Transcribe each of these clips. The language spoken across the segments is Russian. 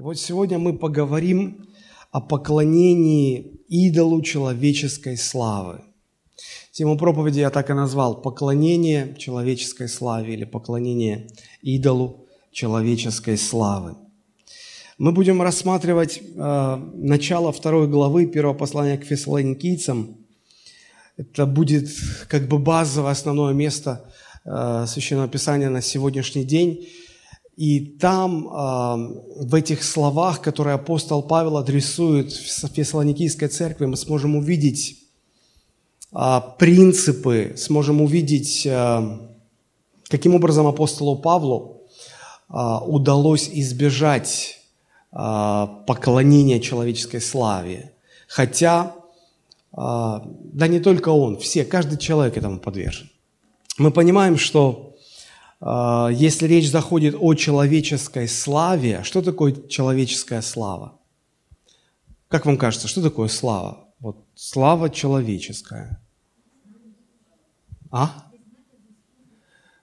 Вот сегодня мы поговорим о поклонении идолу человеческой славы. Тему проповеди я так и назвал «Поклонение человеческой славе» или «Поклонение идолу человеческой славы». Мы будем рассматривать э, начало второй главы первого послания к фессалоникийцам. Это будет как бы базовое основное место э, Священного Писания на сегодняшний день – и там, в этих словах, которые апостол Павел адресует в Фессалоникийской церкви, мы сможем увидеть а, принципы, сможем увидеть, каким образом апостолу Павлу а, удалось избежать а, поклонения человеческой славе. Хотя, да не только он, все, каждый человек этому подвержен. Мы понимаем, что а, если речь заходит о человеческой славе, что такое человеческая слава? Как вам кажется, что такое слава? Вот слава человеческая. А?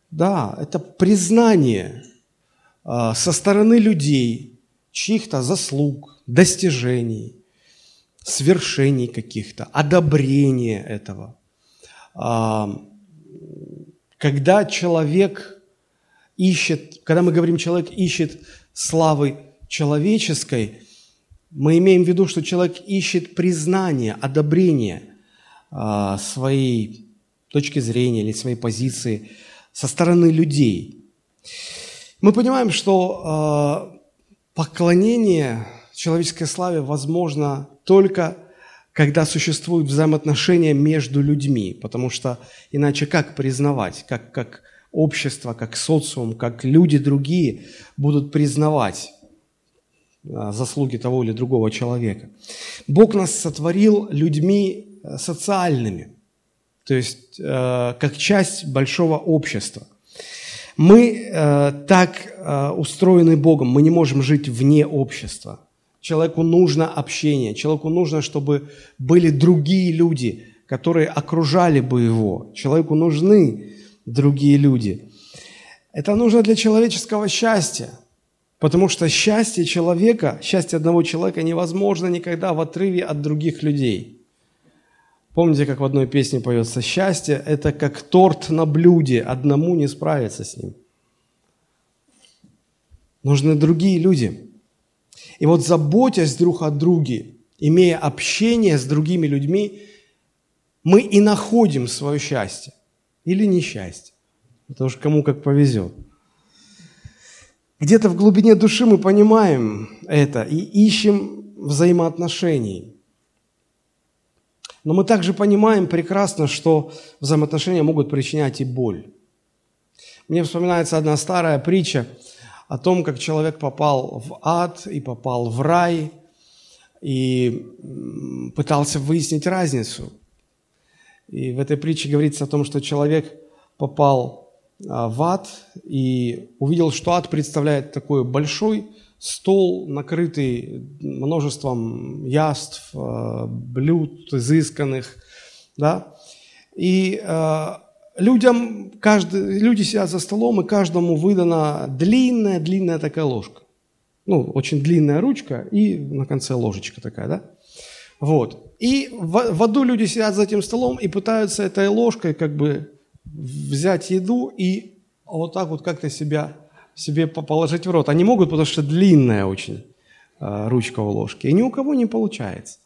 Да, это признание а, со стороны людей чьих-то заслуг, достижений, свершений каких-то, одобрение этого. А, когда человек ищет, когда мы говорим, человек ищет славы человеческой, мы имеем в виду, что человек ищет признание, одобрение а, своей точки зрения или своей позиции со стороны людей. Мы понимаем, что а, поклонение человеческой славе возможно только когда существуют взаимоотношения между людьми, потому что иначе как признавать, как, как общество, как социум, как люди другие будут признавать а, заслуги того или другого человека. Бог нас сотворил людьми э, социальными, то есть э, как часть большого общества. Мы э, так устроены Богом, мы не можем жить вне общества. Человеку нужно общение, человеку нужно, чтобы были другие люди, которые окружали бы его. Человеку нужны другие люди. Это нужно для человеческого счастья, потому что счастье человека, счастье одного человека невозможно никогда в отрыве от других людей. Помните, как в одной песне поется «Счастье – это как торт на блюде, одному не справиться с ним». Нужны другие люди. И вот заботясь друг о друге, имея общение с другими людьми, мы и находим свое счастье или несчастье. Это уж кому как повезет. Где-то в глубине души мы понимаем это и ищем взаимоотношений. Но мы также понимаем прекрасно, что взаимоотношения могут причинять и боль. Мне вспоминается одна старая притча о том, как человек попал в ад и попал в рай, и пытался выяснить разницу – и в этой притче говорится о том, что человек попал а, в ад и увидел, что ад представляет такой большой стол, накрытый множеством яств, а, блюд изысканных, да, и э, людям, каждый, люди сидят за столом, и каждому выдана длинная-длинная такая ложка. Ну, очень длинная ручка и на конце ложечка такая, да? Вот. И в, в аду люди сидят за этим столом и пытаются этой ложкой как бы взять еду и вот так вот как-то себя, себе положить в рот. Они могут, потому что длинная очень э, ручка у ложки. И ни у кого не получается.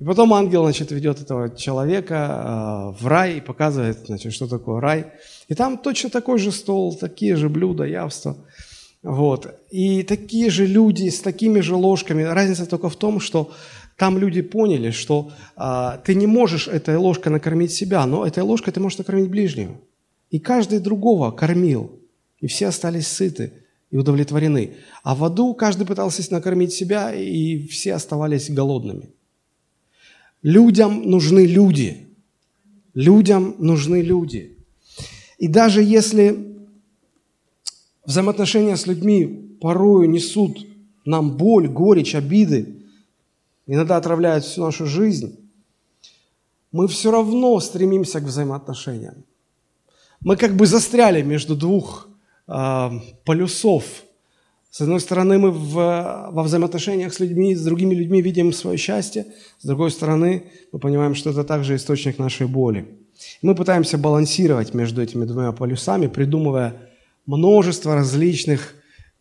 И потом ангел, значит, ведет этого человека э, в рай и показывает, значит, что такое рай. И там точно такой же стол, такие же блюда, явства. Вот. И такие же люди с такими же ложками. Разница только в том, что там люди поняли, что а, ты не можешь этой ложкой накормить себя, но этой ложкой ты можешь накормить ближнего. И каждый другого кормил, и все остались сыты и удовлетворены. А в аду каждый пытался накормить себя, и все оставались голодными. Людям нужны люди. Людям нужны люди. И даже если взаимоотношения с людьми порою несут нам боль, горечь, обиды, иногда отравляют всю нашу жизнь, мы все равно стремимся к взаимоотношениям. Мы как бы застряли между двух э, полюсов С одной стороны, мы в, во взаимоотношениях с людьми, с другими людьми видим свое счастье, с другой стороны, мы понимаем, что это также источник нашей боли. Мы пытаемся балансировать между этими двумя полюсами, придумывая множество различных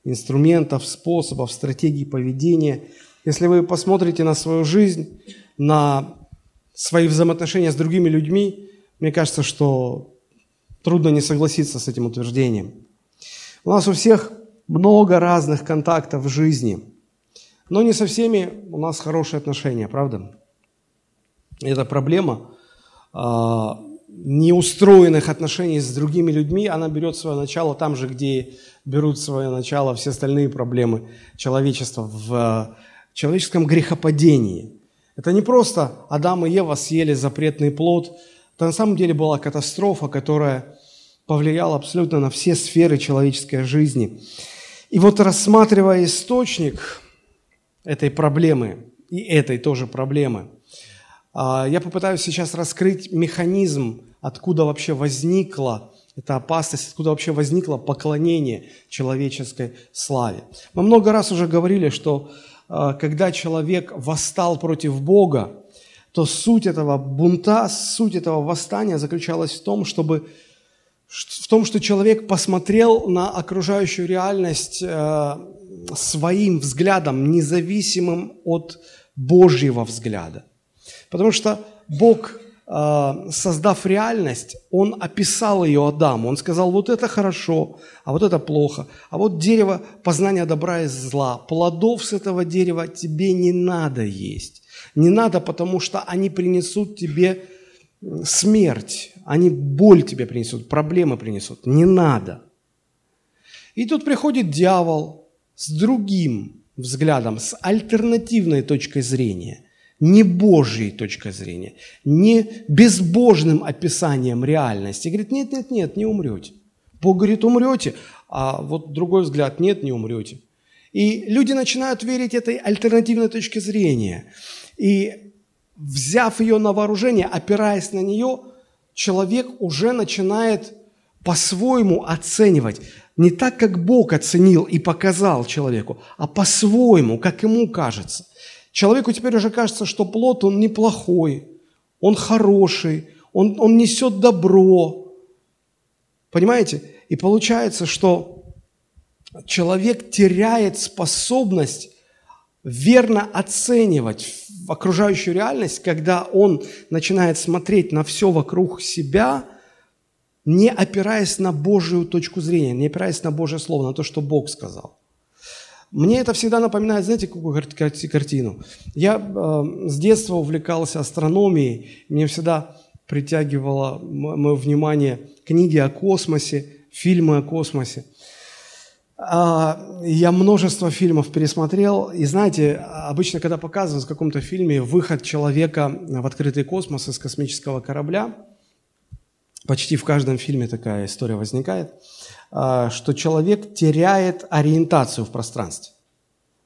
инструментов, способов, стратегий поведения. Если вы посмотрите на свою жизнь, на свои взаимоотношения с другими людьми, мне кажется, что трудно не согласиться с этим утверждением. У нас у всех много разных контактов в жизни, но не со всеми у нас хорошие отношения, правда? Это проблема а, неустроенных отношений с другими людьми, она берет свое начало там же, где берут свое начало все остальные проблемы человечества в человеческом грехопадении. Это не просто Адам и Ева съели запретный плод, это на самом деле была катастрофа, которая повлияла абсолютно на все сферы человеческой жизни. И вот рассматривая источник этой проблемы и этой тоже проблемы, а, я попытаюсь сейчас раскрыть механизм, откуда вообще возникла эта опасность, откуда вообще возникло поклонение человеческой славе. Мы много раз уже говорили, что когда человек восстал против Бога, то суть этого бунта, суть этого восстания заключалась в том, чтобы в том, что человек посмотрел на окружающую реальность э, своим взглядом, независимым от Божьего взгляда. Потому что Бог, создав реальность, Он описал ее Адаму. Он сказал, вот это хорошо, а вот это плохо. А вот дерево познания добра и зла. Плодов с этого дерева тебе не надо есть. Не надо, потому что они принесут тебе смерть, они боль тебе принесут, проблемы принесут. Не надо. И тут приходит дьявол с другим взглядом, с альтернативной точкой зрения, не Божьей точкой зрения, не безбожным описанием реальности. Говорит, нет, нет, нет, не умрете. Бог говорит, умрете, а вот другой взгляд, нет, не умрете. И люди начинают верить этой альтернативной точке зрения. И взяв ее на вооружение, опираясь на нее, человек уже начинает по-своему оценивать. Не так, как Бог оценил и показал человеку, а по-своему, как ему кажется. Человеку теперь уже кажется, что плод, он неплохой, он хороший, он, он несет добро. Понимаете? И получается, что человек теряет способность верно оценивать окружающую реальность, когда он начинает смотреть на все вокруг себя, не опираясь на Божию точку зрения, не опираясь на Божье Слово, на то, что Бог сказал. Мне это всегда напоминает, знаете, какую картину? Я э, с детства увлекался астрономией, мне всегда притягивало мое внимание книги о космосе, фильмы о космосе. А, я множество фильмов пересмотрел, и знаете, обычно, когда показывают в каком-то фильме выход человека в открытый космос из космического корабля, почти в каждом фильме такая история возникает, что человек теряет ориентацию в пространстве.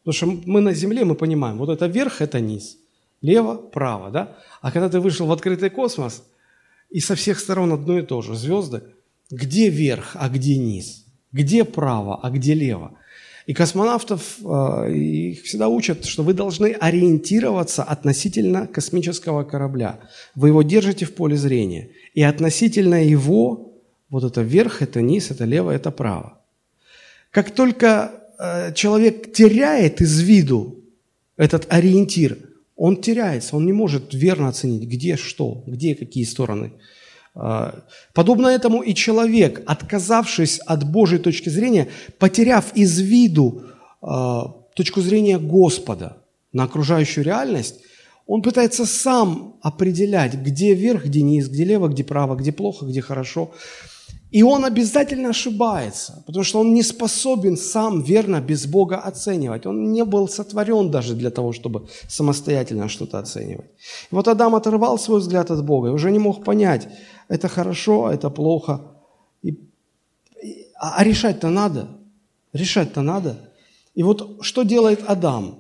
Потому что мы на Земле, мы понимаем, вот это вверх, это низ, лево, право, да? А когда ты вышел в открытый космос, и со всех сторон одно и то же, звезды, где верх, а где низ – где право, а где лево. И космонавтов э, их всегда учат, что вы должны ориентироваться относительно космического корабля. Вы его держите в поле зрения. И относительно его, вот это вверх, это низ, это лево, это право. Как только э, человек теряет из виду этот ориентир, он теряется, он не может верно оценить, где что, где какие стороны а, подобно этому и человек, отказавшись от Божьей точки зрения, потеряв из виду а, точку зрения Господа на окружающую реальность, он пытается сам определять, где вверх, где низ, где лево, где право, где плохо, где хорошо. И он обязательно ошибается, потому что он не способен сам верно без Бога оценивать. Он не был сотворен даже для того, чтобы самостоятельно что-то оценивать. И вот Адам оторвал свой взгляд от Бога и уже не мог понять, это хорошо, а это плохо. И, и, а, а решать-то надо. Решать-то надо. И вот что делает Адам?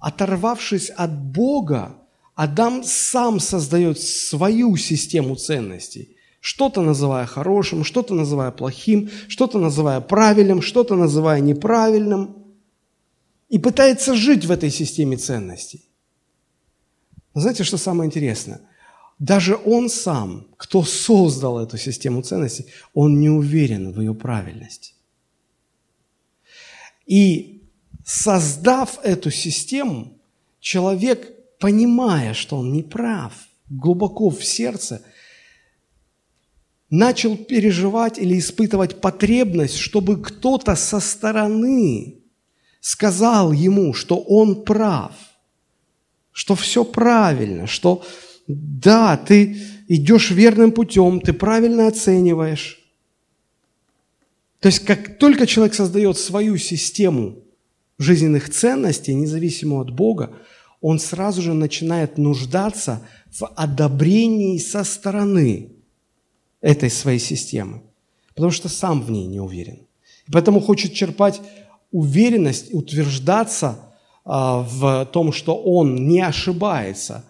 Оторвавшись от Бога, Адам сам создает свою систему ценностей – что-то называя хорошим, что-то называя плохим, что-то называя правильным, что-то называя неправильным. и пытается жить в этой системе ценностей. Но знаете, что самое интересное? Даже он сам, кто создал эту систему ценностей, он не уверен в ее правильности. И создав эту систему, человек, понимая, что он не прав, глубоко в сердце, начал переживать или испытывать потребность, чтобы кто-то со стороны сказал ему, что он прав, что все правильно, что да, ты идешь верным путем, ты правильно оцениваешь. То есть, как только человек создает свою систему жизненных ценностей, независимо от Бога, он сразу же начинает нуждаться в одобрении со стороны этой своей системы, потому что сам в ней не уверен. И поэтому хочет черпать уверенность, утверждаться а, в том, что он не ошибается,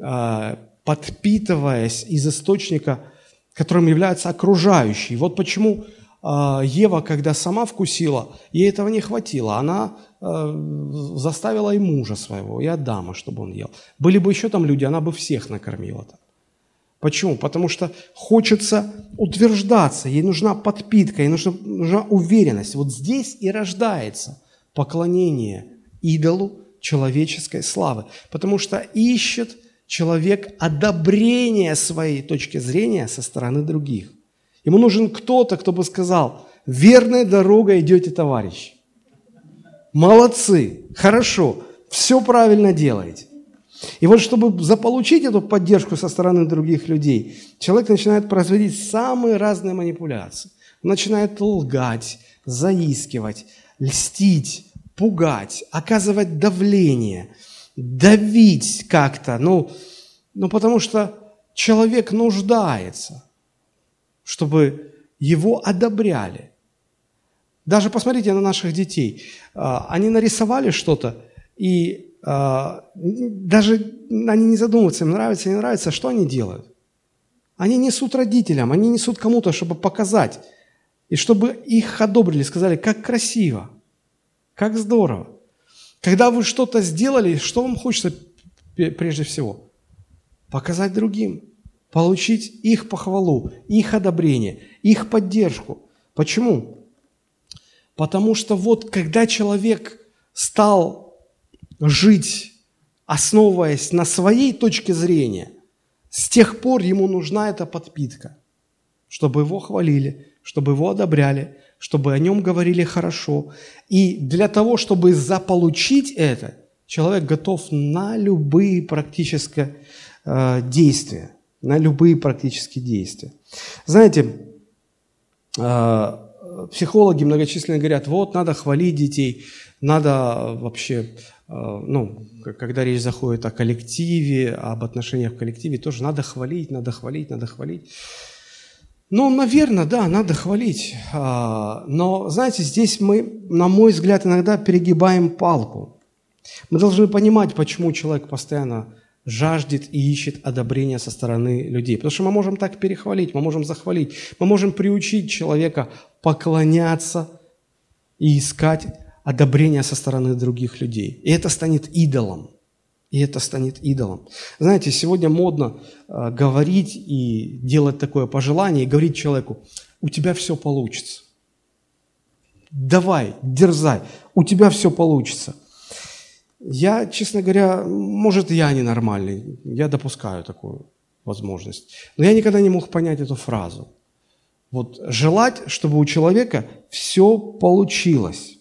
а, подпитываясь из источника, которым является окружающий. Вот почему а, Ева, когда сама вкусила, ей этого не хватило. Она заставила и мужа своего, и Адама, чтобы он ел. Были бы еще там люди, она бы всех накормила. -то. Почему? Потому что хочется утверждаться, ей нужна подпитка, ей нужна, нужна уверенность. Вот здесь и рождается поклонение идолу человеческой славы, потому что ищет человек одобрение своей точки зрения со стороны других. Ему нужен кто-то, кто бы сказал, верной дорогой идете, товарищ. Молодцы, хорошо, все правильно делаете. И вот чтобы заполучить эту поддержку со стороны других людей, человек начинает производить самые разные манипуляции. Он начинает лгать, заискивать, льстить, пугать, оказывать давление, давить как-то. Ну, ну, потому что человек нуждается, чтобы его одобряли. Даже посмотрите на наших детей. А, они нарисовали что-то, и даже они не задумываются, им нравится, не нравится, что они делают? Они несут родителям, они несут кому-то, чтобы показать, и чтобы их одобрили, сказали, как красиво, как здорово. Когда вы что-то сделали, что вам хочется прежде всего? Показать другим, получить их похвалу, их одобрение, их поддержку. Почему? Потому что вот когда человек стал жить, основываясь на своей точке зрения, с тех пор ему нужна эта подпитка, чтобы его хвалили, чтобы его одобряли, чтобы о нем говорили хорошо. И для того, чтобы заполучить это, человек готов на любые практические э, действия, на любые практические действия. Знаете, э, психологи многочисленно говорят, вот, надо хвалить детей, надо вообще ну, когда речь заходит о коллективе, об отношениях в коллективе, тоже надо хвалить, надо хвалить, надо хвалить. Ну, наверное, да, надо хвалить. А, но, знаете, здесь мы, на мой взгляд, иногда перегибаем палку. Мы должны понимать, почему человек постоянно жаждет и ищет одобрения со стороны людей. Потому что мы можем так перехвалить, мы можем захвалить, мы можем приучить человека поклоняться и искать одобрения со стороны других людей. И это станет идолом. И это станет идолом. Знаете, сегодня модно э, говорить и делать такое пожелание, и говорить человеку, у тебя все получится. Давай, дерзай, у тебя все получится. Я, честно говоря, может, я ненормальный, я допускаю такую возможность. Но я никогда не мог понять эту фразу. Вот желать, чтобы у человека все получилось.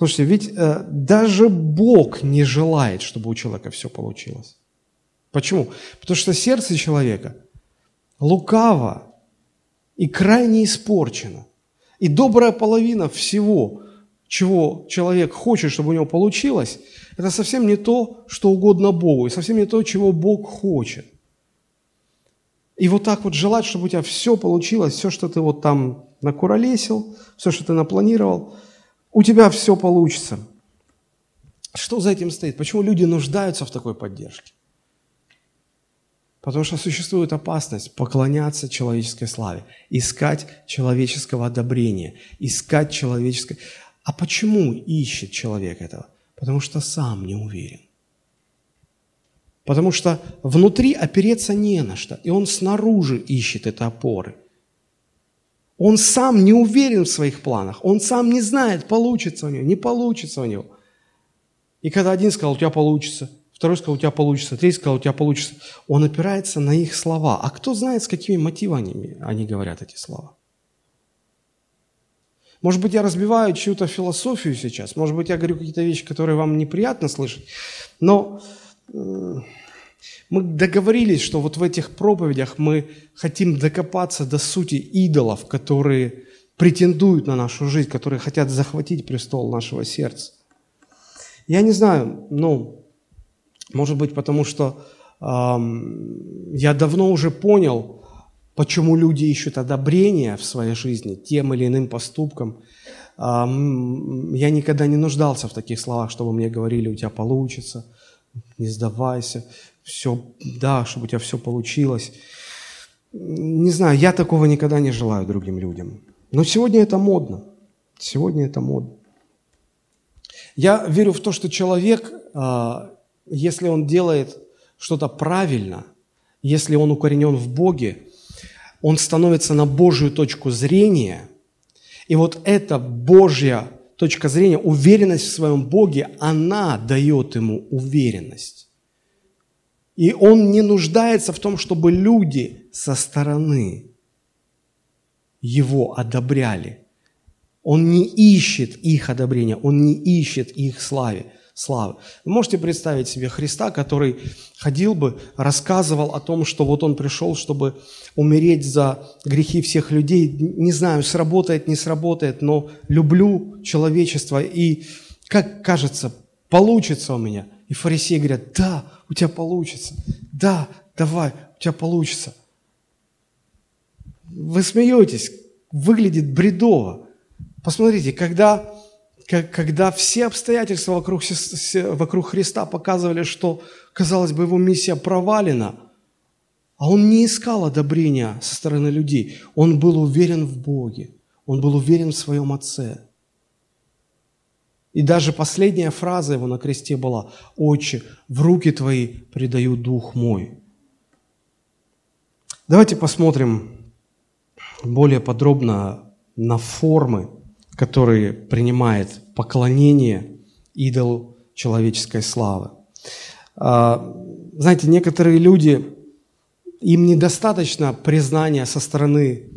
Слушайте, ведь э, даже Бог не желает, чтобы у человека все получилось. Почему? Потому что сердце человека лукаво и крайне испорчено. И добрая половина всего, чего человек хочет, чтобы у него получилось, это совсем не то, что угодно Богу, и совсем не то, чего Бог хочет. И вот так вот желать, чтобы у тебя все получилось, все, что ты вот там накуролесил, все, что ты напланировал – у тебя все получится. Что за этим стоит? Почему люди нуждаются в такой поддержке? Потому что существует опасность поклоняться человеческой славе, искать человеческого одобрения, искать человеческой... А почему ищет человек этого? Потому что сам не уверен. Потому что внутри опереться не на что, и он снаружи ищет это опоры. Он сам не уверен в своих планах, он сам не знает, получится у него, не получится у него. И когда один сказал, у тебя получится, второй сказал, у тебя получится, третий сказал, у тебя получится, он опирается на их слова. А кто знает, с какими мотивами они говорят эти слова? Может быть, я разбиваю чью-то философию сейчас, может быть, я говорю какие-то вещи, которые вам неприятно слышать, но мы договорились, что вот в этих проповедях мы хотим докопаться до сути идолов, которые претендуют на нашу жизнь, которые хотят захватить престол нашего сердца. Я не знаю, ну, может быть, потому что эм, я давно уже понял, почему люди ищут одобрения в своей жизни тем или иным поступкам. Эм, я никогда не нуждался в таких словах, чтобы мне говорили, у тебя получится, не сдавайся все, да, чтобы у тебя все получилось. Не знаю, я такого никогда не желаю другим людям. Но сегодня это модно. Сегодня это модно. Я верю в то, что человек, а, если он делает что-то правильно, если он укоренен в Боге, он становится на Божью точку зрения, и вот эта Божья точка зрения, уверенность в своем Боге, она дает ему уверенность. И он не нуждается в том, чтобы люди со стороны его одобряли. Он не ищет их одобрения, он не ищет их славы. славы. Вы можете представить себе Христа, который ходил бы, рассказывал о том, что вот он пришел, чтобы умереть за грехи всех людей. Не знаю, сработает, не сработает, но люблю человечество и, как кажется, получится у меня. И фарисеи говорят, да, у тебя получится. Да, давай, у тебя получится. Вы смеетесь, выглядит бредово. Посмотрите, когда, когда все обстоятельства вокруг, вокруг Христа показывали, что, казалось бы, его миссия провалена, а он не искал одобрения со стороны людей. Он был уверен в Боге. Он был уверен в своем Отце. И даже последняя фраза его на кресте была «Отче, в руки Твои предаю Дух мой». Давайте посмотрим более подробно на формы, которые принимает поклонение идолу человеческой славы. А, знаете, некоторые люди, им недостаточно признания со стороны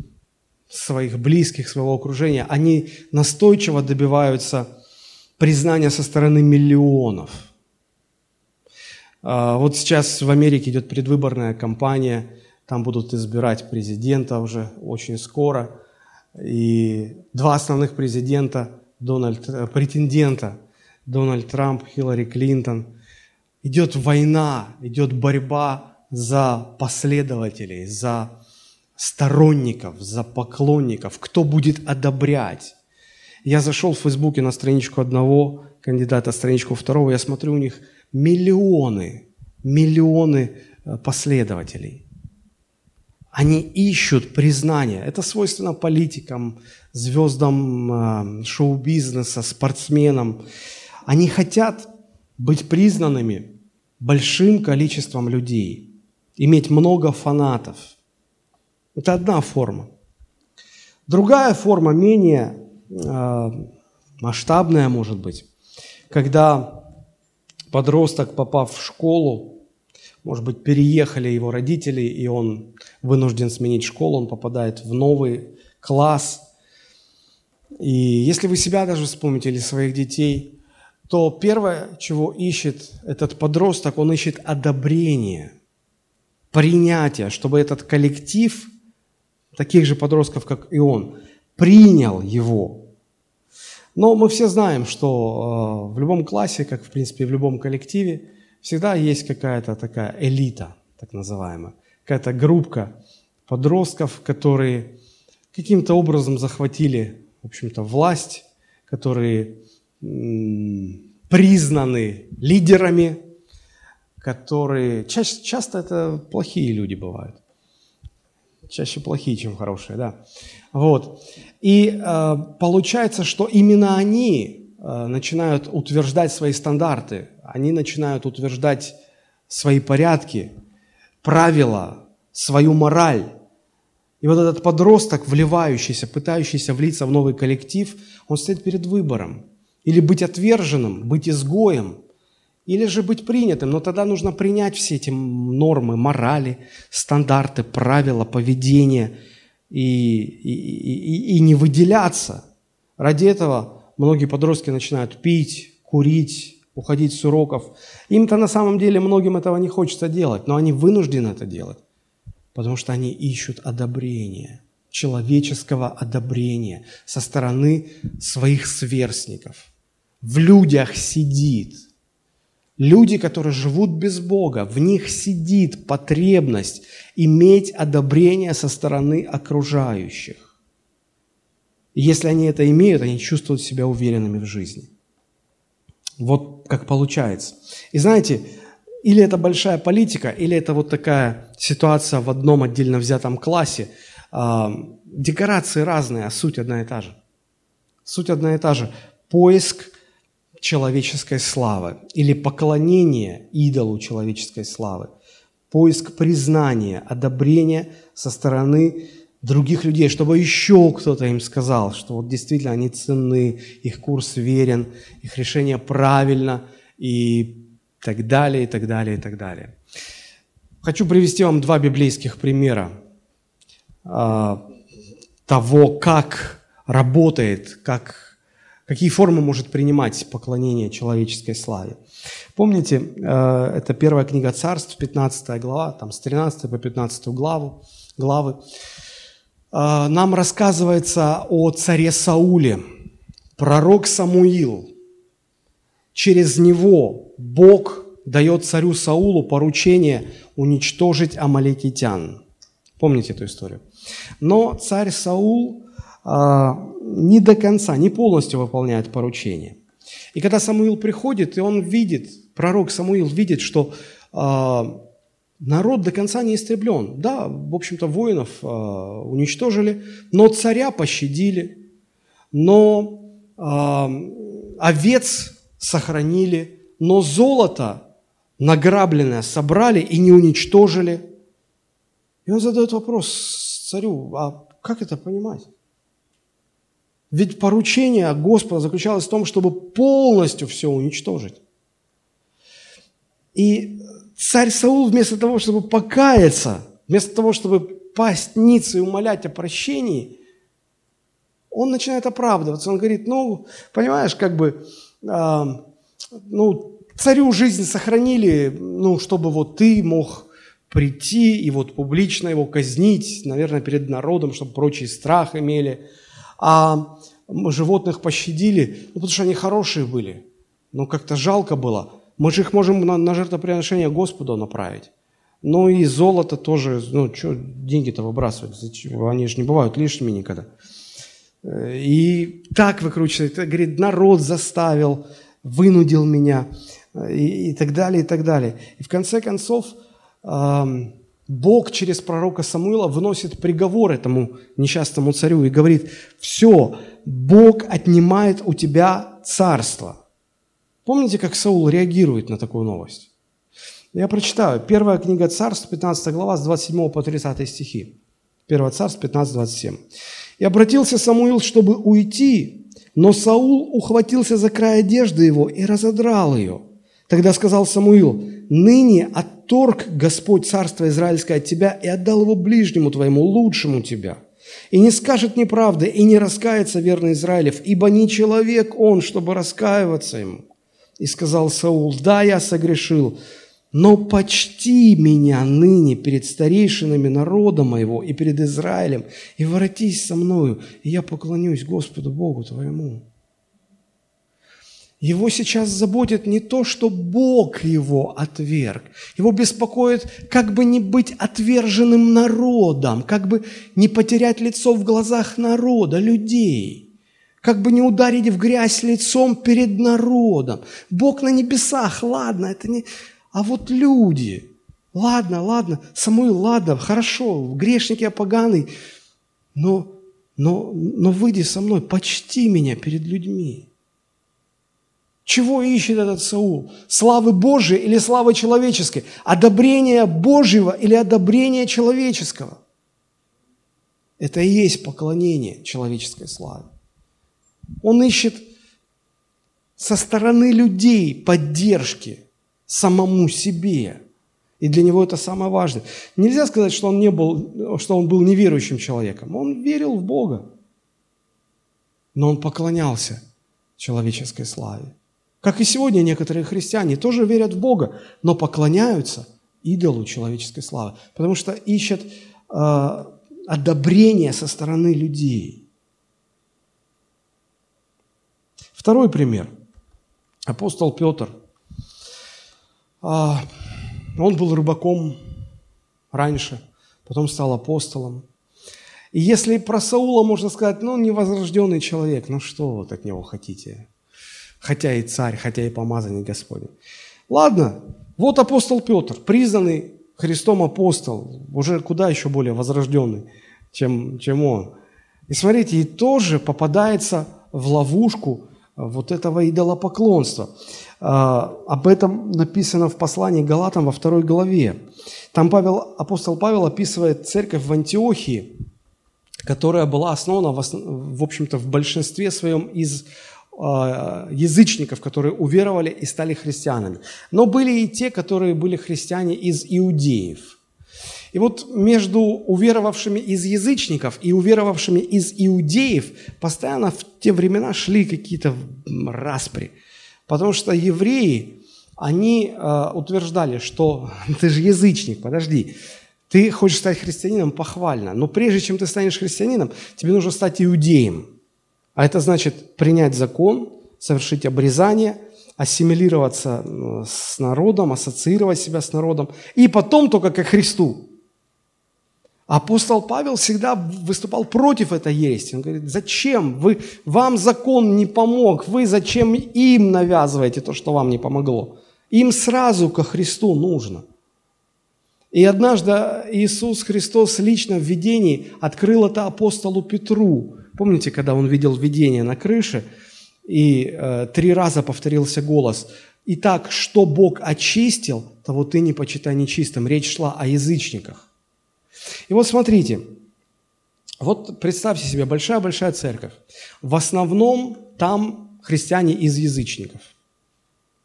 своих близких, своего окружения. Они настойчиво добиваются признания со стороны миллионов. А, вот сейчас в Америке идет предвыборная кампания, там будут избирать президента уже очень скоро. И два основных президента, Дональд, э, претендента, Дональд Трамп, Хиллари Клинтон. Идет война, идет борьба за последователей, за сторонников, за поклонников, кто будет одобрять. Я зашел в Фейсбуке на страничку одного кандидата, страничку второго, я смотрю, у них миллионы, миллионы э, последователей. Они ищут признания. Это свойственно политикам, звездам э, шоу-бизнеса, спортсменам. Они хотят быть признанными большим количеством людей, иметь много фанатов. Это одна форма. Другая форма, менее масштабная, может быть, когда подросток, попав в школу, может быть, переехали его родители, и он вынужден сменить школу, он попадает в новый класс. И если вы себя даже вспомните или своих детей, то первое, чего ищет этот подросток, он ищет одобрение, принятие, чтобы этот коллектив таких же подростков, как и он, принял его. Но мы все знаем, что э, в любом классе, как в принципе в любом коллективе, всегда есть какая-то такая элита, так называемая, какая-то группка подростков, которые каким-то образом захватили, в общем-то, власть, которые признаны лидерами, которые... Ча- часто это плохие люди бывают. чаще плохие, чем хорошие, да. Вот. И э, получается, что именно они э, начинают утверждать свои стандарты, они начинают утверждать свои порядки, правила, свою мораль. И вот этот подросток, вливающийся, пытающийся влиться в новый коллектив, он стоит перед выбором. Или быть отверженным, быть изгоем, или же быть принятым. Но тогда нужно принять все эти нормы, морали, стандарты, правила, поведения и, и, и, и не выделяться. Ради этого многие подростки начинают пить, курить, уходить с уроков. Им-то на самом деле многим этого не хочется делать, но они вынуждены это делать, потому что они ищут одобрения, человеческого одобрения со стороны своих сверстников. В людях сидит. Люди, которые живут без Бога, в них сидит потребность иметь одобрение со стороны окружающих. И если они это имеют, они чувствуют себя уверенными в жизни. Вот как получается. И знаете, или это большая политика, или это вот такая ситуация в одном отдельно взятом классе. А, декорации разные, а суть одна и та же. Суть одна и та же. Поиск человеческой славы или поклонение идолу человеческой славы. Поиск признания, одобрения со стороны других людей, чтобы еще кто-то им сказал, что вот действительно они ценны, их курс верен, их решение правильно и так далее, и так далее, и так далее. Хочу привести вам два библейских примера а, того, как работает, как, какие формы может принимать поклонение человеческой славе. Помните, э, это первая книга царств, 15 глава, там с 13 по 15 главу, главы. А, нам рассказывается о царе Сауле, пророк Самуил. Через него Бог дает царю Саулу поручение уничтожить амаликитян. Помните эту историю? Но царь Саул не до конца, не полностью выполняет поручение. И когда Самуил приходит, и он видит, пророк Самуил видит, что а, Народ до конца не истреблен. Да, в общем-то, воинов э, уничтожили, но царя пощадили, но овец сохранили, но золото награбленное собрали и не уничтожили. И он задает вопрос царю, а как это понимать? Ведь поручение Господа заключалось в том, чтобы полностью все уничтожить. И царь Саул вместо того, чтобы покаяться, вместо того, чтобы пасть ниц и умолять о прощении, он начинает оправдываться. Он говорит, ну, понимаешь, как бы, э, ну, царю жизнь сохранили, ну, чтобы вот ты мог прийти и вот публично его казнить, наверное, перед народом, чтобы прочие страх имели. А животных пощадили, ну, потому что они хорошие были. Но как-то жалко было. Мы же их можем на, на жертвоприношение Господу направить. Ну и золото тоже, ну что деньги-то выбрасывать, они же не бывают лишними никогда. Э, и так выкручивает, говорит, народ заставил, вынудил меня э, и, и так далее, и так далее. И в конце концов, эм, Бог через пророка Самуила выносит приговор этому несчастному царю и говорит, все, Бог отнимает у тебя царство – Помните, как Саул реагирует на такую новость? Я прочитаю. Первая книга Царств, 15 глава, с 27 по 30 стихи. Первая Царств, 15, 27. «И обратился Самуил, чтобы уйти, но Саул ухватился за край одежды его и разодрал ее. Тогда сказал Самуил, «Ныне отторг Господь царство Израильское от тебя и отдал его ближнему твоему, лучшему тебя. И не скажет неправды, и не раскается верный Израилев, ибо не человек он, чтобы раскаиваться ему». И сказал Саул, да, я согрешил, но почти меня ныне перед старейшинами народа моего и перед Израилем, и воротись со мною, и я поклонюсь Господу Богу твоему. Его сейчас заботит не то, что Бог его отверг. Его беспокоит, как бы не быть отверженным народом, как бы не потерять лицо в глазах народа, людей как бы не ударить в грязь лицом перед народом. Бог на небесах, ладно, это не... А вот люди, ладно, ладно, Самуил, ладно, хорошо, грешник я поганый, но, но, но выйди со мной, почти меня перед людьми. Чего ищет этот Саул? Славы Божией или славы человеческой? Одобрение Божьего или одобрение человеческого? Это и есть поклонение человеческой славе. Он ищет со стороны людей поддержки самому себе. И для него это самое важное. Нельзя сказать, что он, не был, что он был неверующим человеком. Он верил в Бога. Но он поклонялся человеческой славе. Как и сегодня некоторые христиане тоже верят в Бога, но поклоняются идолу человеческой славы, потому что ищут э, одобрение со стороны людей. Второй пример. Апостол Петр. А, он был рыбаком раньше, потом стал апостолом. И если про Саула можно сказать, ну, невозрожденный человек, ну что вот от него хотите? Хотя и царь, хотя и помазанник Господень. Ладно, вот апостол Петр, признанный Христом апостол, уже куда еще более возрожденный, чем, чем он. И смотрите, и тоже попадается в ловушку вот этого идолопоклонства. А, об этом написано в послании Галатам во второй главе. Там Павел, апостол Павел описывает церковь в Антиохии, которая была основана, в, в общем-то, в большинстве своем из язычников, которые уверовали и стали христианами. Но были и те, которые были христиане из иудеев. И вот между уверовавшими из язычников и уверовавшими из иудеев постоянно в те времена шли какие-то распри. Потому что евреи, они э, утверждали, что ты же язычник, подожди, ты хочешь стать христианином, похвально, но прежде чем ты станешь христианином, тебе нужно стать иудеем. А это значит принять закон, совершить обрезание, ассимилироваться с народом, ассоциировать себя с народом, и потом только к Христу. Апостол Павел всегда выступал против этой ереси. Он говорит, зачем? Вы, вам закон не помог, вы зачем им навязываете то, что вам не помогло? Им сразу ко Христу нужно. И однажды Иисус Христос лично в видении открыл это апостолу Петру. Помните, когда он видел видение на крыше, и э, три раза повторился голос «Итак, что Бог очистил, того ты не почитай нечистым». Речь шла о язычниках. И вот смотрите, вот представьте себе, большая-большая церковь. В основном там христиане из язычников.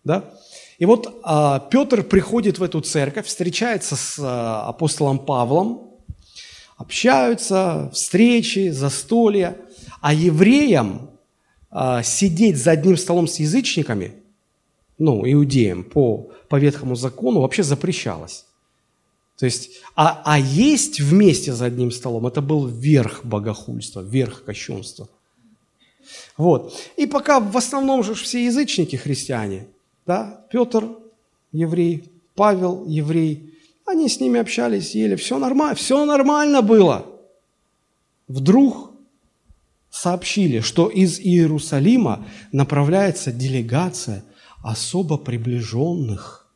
Да? И вот а, Петр приходит в эту церковь, встречается с а, апостолом Павлом, общаются, встречи, застолья. А евреям а, сидеть за одним столом с язычниками, ну, иудеям по, по Ветхому закону вообще запрещалось. То есть, а, а есть вместе за одним столом, это был верх богохульства, верх кощунства. Вот. И пока в основном же все язычники христиане, да, Петр еврей, Павел еврей, они с ними общались, ели, все нормально, все нормально было. Вдруг сообщили, что из Иерусалима направляется делегация особо приближенных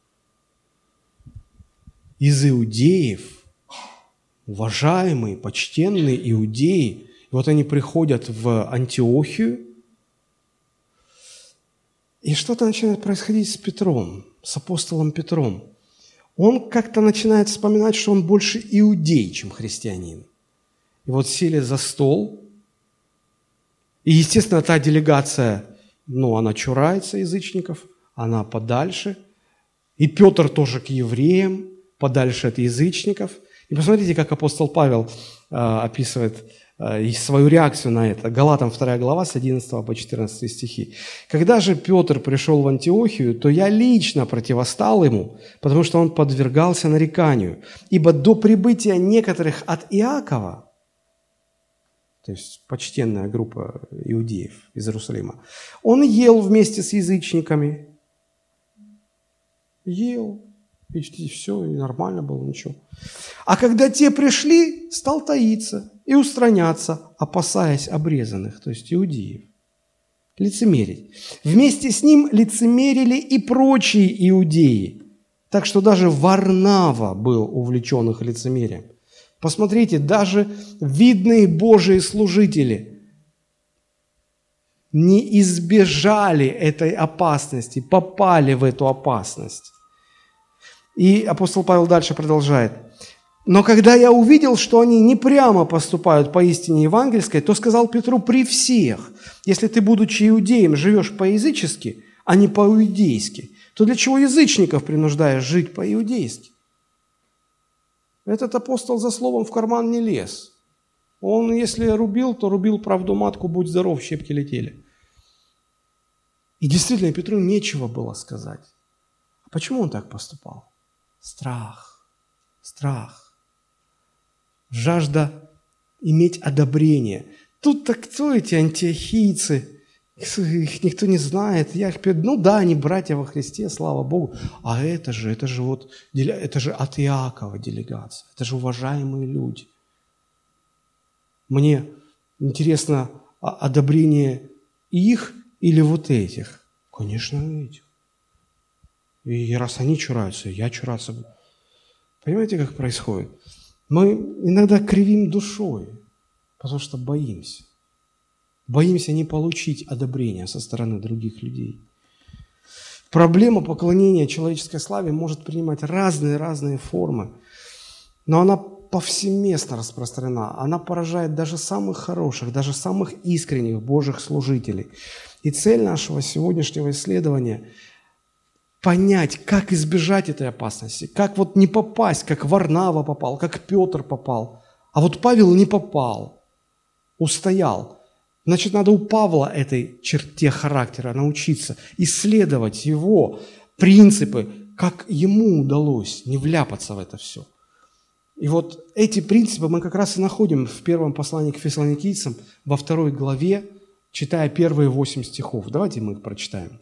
из иудеев, уважаемые, почтенные иудеи, и вот они приходят в Антиохию, и что-то начинает происходить с Петром, с апостолом Петром. Он как-то начинает вспоминать, что он больше иудей, чем христианин. И вот сели за стол, и, естественно, та делегация, ну, она чурается язычников, она подальше. И Петр тоже к евреям подальше от язычников. И посмотрите, как апостол Павел э, описывает э, свою реакцию на это. Галатам 2 глава с 11 по 14 стихи. «Когда же Петр пришел в Антиохию, то я лично противостал ему, потому что он подвергался нареканию. Ибо до прибытия некоторых от Иакова, то есть почтенная группа иудеев из Иерусалима, он ел вместе с язычниками, ел, и все, и нормально было, ничего. А когда те пришли, стал таиться и устраняться, опасаясь обрезанных, то есть иудеев. Лицемерить. Вместе с ним лицемерили и прочие иудеи, Так что даже Варнава был увлечен их лицемерием. Посмотрите, даже видные Божьи служители не избежали этой опасности, попали в эту опасность. И апостол Павел дальше продолжает. Но когда я увидел, что они не прямо поступают по истине евангельской, то сказал Петру при всех, если ты, будучи иудеем, живешь по-язычески, а не по-иудейски, то для чего язычников принуждаешь жить по-иудейски? Этот апостол за словом в карман не лез. Он, если рубил, то рубил правду матку, будь здоров, щепки летели. И действительно, Петру нечего было сказать. А почему он так поступал? Страх, страх, жажда иметь одобрение. Тут-то кто эти антиохийцы? Их никто не знает. Я их, ну да, они братья во Христе, слава Богу. А это же, это же вот, это же от Иакова делегация. Это же уважаемые люди. Мне интересно а, одобрение их или вот этих. Конечно, этих. И раз они чураются, я чураться буду. Понимаете, как происходит? Мы иногда кривим душой, потому что боимся. Боимся не получить одобрения со стороны других людей. Проблема поклонения человеческой славе может принимать разные-разные формы, но она повсеместно распространена. Она поражает даже самых хороших, даже самых искренних Божьих служителей. И цель нашего сегодняшнего исследования – понять, как избежать этой опасности, как вот не попасть, как Варнава попал, как Петр попал. А вот Павел не попал, устоял. Значит, надо у Павла этой черте характера научиться, исследовать его принципы, как ему удалось не вляпаться в это все. И вот эти принципы мы как раз и находим в первом послании к фессалоникийцам во второй главе, читая первые восемь стихов. Давайте мы их прочитаем.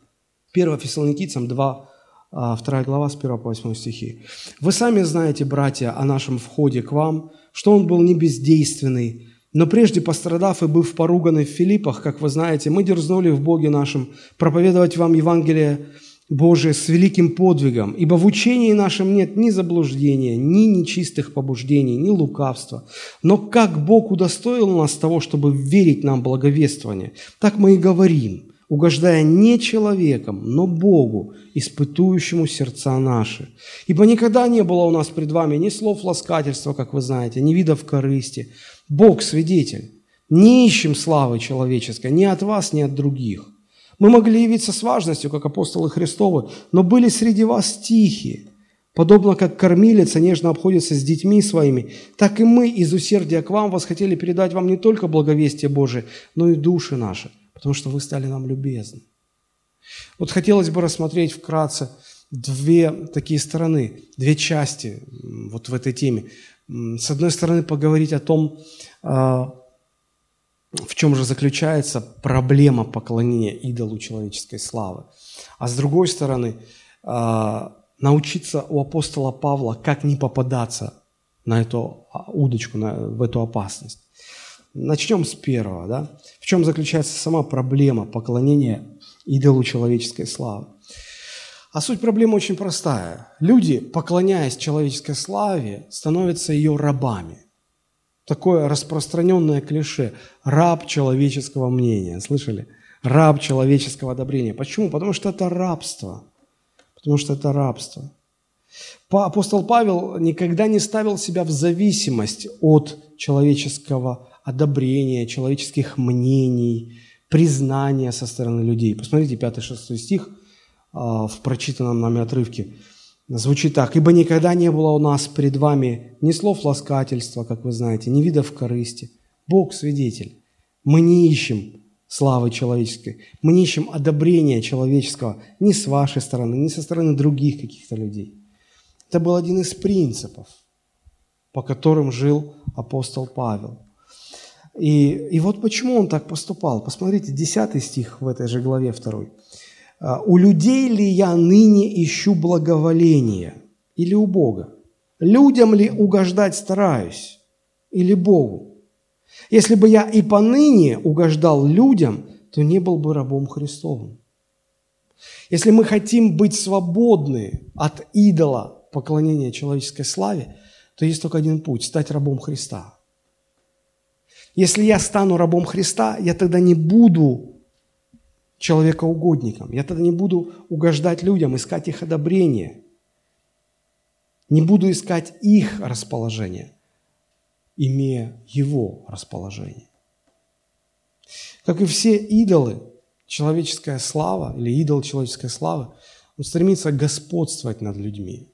1 Фессалоникийцам 2, 2 а, глава с 1 по 8 стихи. «Вы сами знаете, братья, о нашем входе к вам, что он был не бездейственный, но прежде пострадав и быв поруганы в Филиппах, как вы знаете, мы дерзнули в Боге нашем проповедовать вам Евангелие Божие с великим подвигом, ибо в учении нашем нет ни заблуждения, ни нечистых побуждений, ни лукавства. Но как Бог удостоил нас того, чтобы верить нам благовествование, так мы и говорим, угождая не человеком, но Богу, испытующему сердца наши. Ибо никогда не было у нас пред вами ни слов ласкательства, как вы знаете, ни видов корысти, Бог свидетель. Не ищем славы человеческой ни от вас, ни от других. Мы могли явиться с важностью, как апостолы Христовы, но были среди вас тихие. Подобно как кормилица нежно обходится с детьми своими, так и мы из усердия к вам восхотели передать вам не только благовестие Божие, но и души наши, потому что вы стали нам любезны. Вот хотелось бы рассмотреть вкратце две такие стороны, две части вот в этой теме. С одной стороны, поговорить о том, а, в чем же заключается проблема поклонения идолу человеческой славы. А с другой стороны, а, научиться у апостола Павла, как не попадаться на эту удочку, на, в эту опасность. Начнем с первого. Да? В чем заключается сама проблема поклонения идолу человеческой славы? А суть проблемы очень простая. Люди, поклоняясь человеческой славе, становятся ее рабами. Такое распространенное клише – раб человеческого мнения. Слышали? Раб человеческого одобрения. Почему? Потому что это рабство. Потому что это рабство. Апостол Павел никогда не ставил себя в зависимость от человеческого одобрения, человеческих мнений, признания со стороны людей. Посмотрите 5-6 стих – а, в прочитанном нами отрывке. Звучит так. «Ибо никогда не было у нас пред вами ни слов ласкательства, как вы знаете, ни видов корысти. Бог свидетель. Мы не ищем славы человеческой, мы не ищем одобрения человеческого ни с вашей стороны, ни со стороны других каких-то людей». Это был один из принципов, по которым жил апостол Павел. И, и вот почему он так поступал. Посмотрите, 10 стих в этой же главе 2. А, у людей ли я ныне ищу благоволение или у Бога? Людям ли угождать стараюсь или Богу? Если бы я и поныне угождал людям, то не был бы рабом Христовым. Если мы хотим быть свободны от идола поклонения человеческой славе, то есть только один путь – стать рабом Христа. Если я стану рабом Христа, я тогда не буду человекоугодником, я тогда не буду угождать людям, искать их одобрение, не буду искать их расположение, имея его расположение. Как и все идолы, человеческая слава или идол человеческой славы, он стремится господствовать над людьми.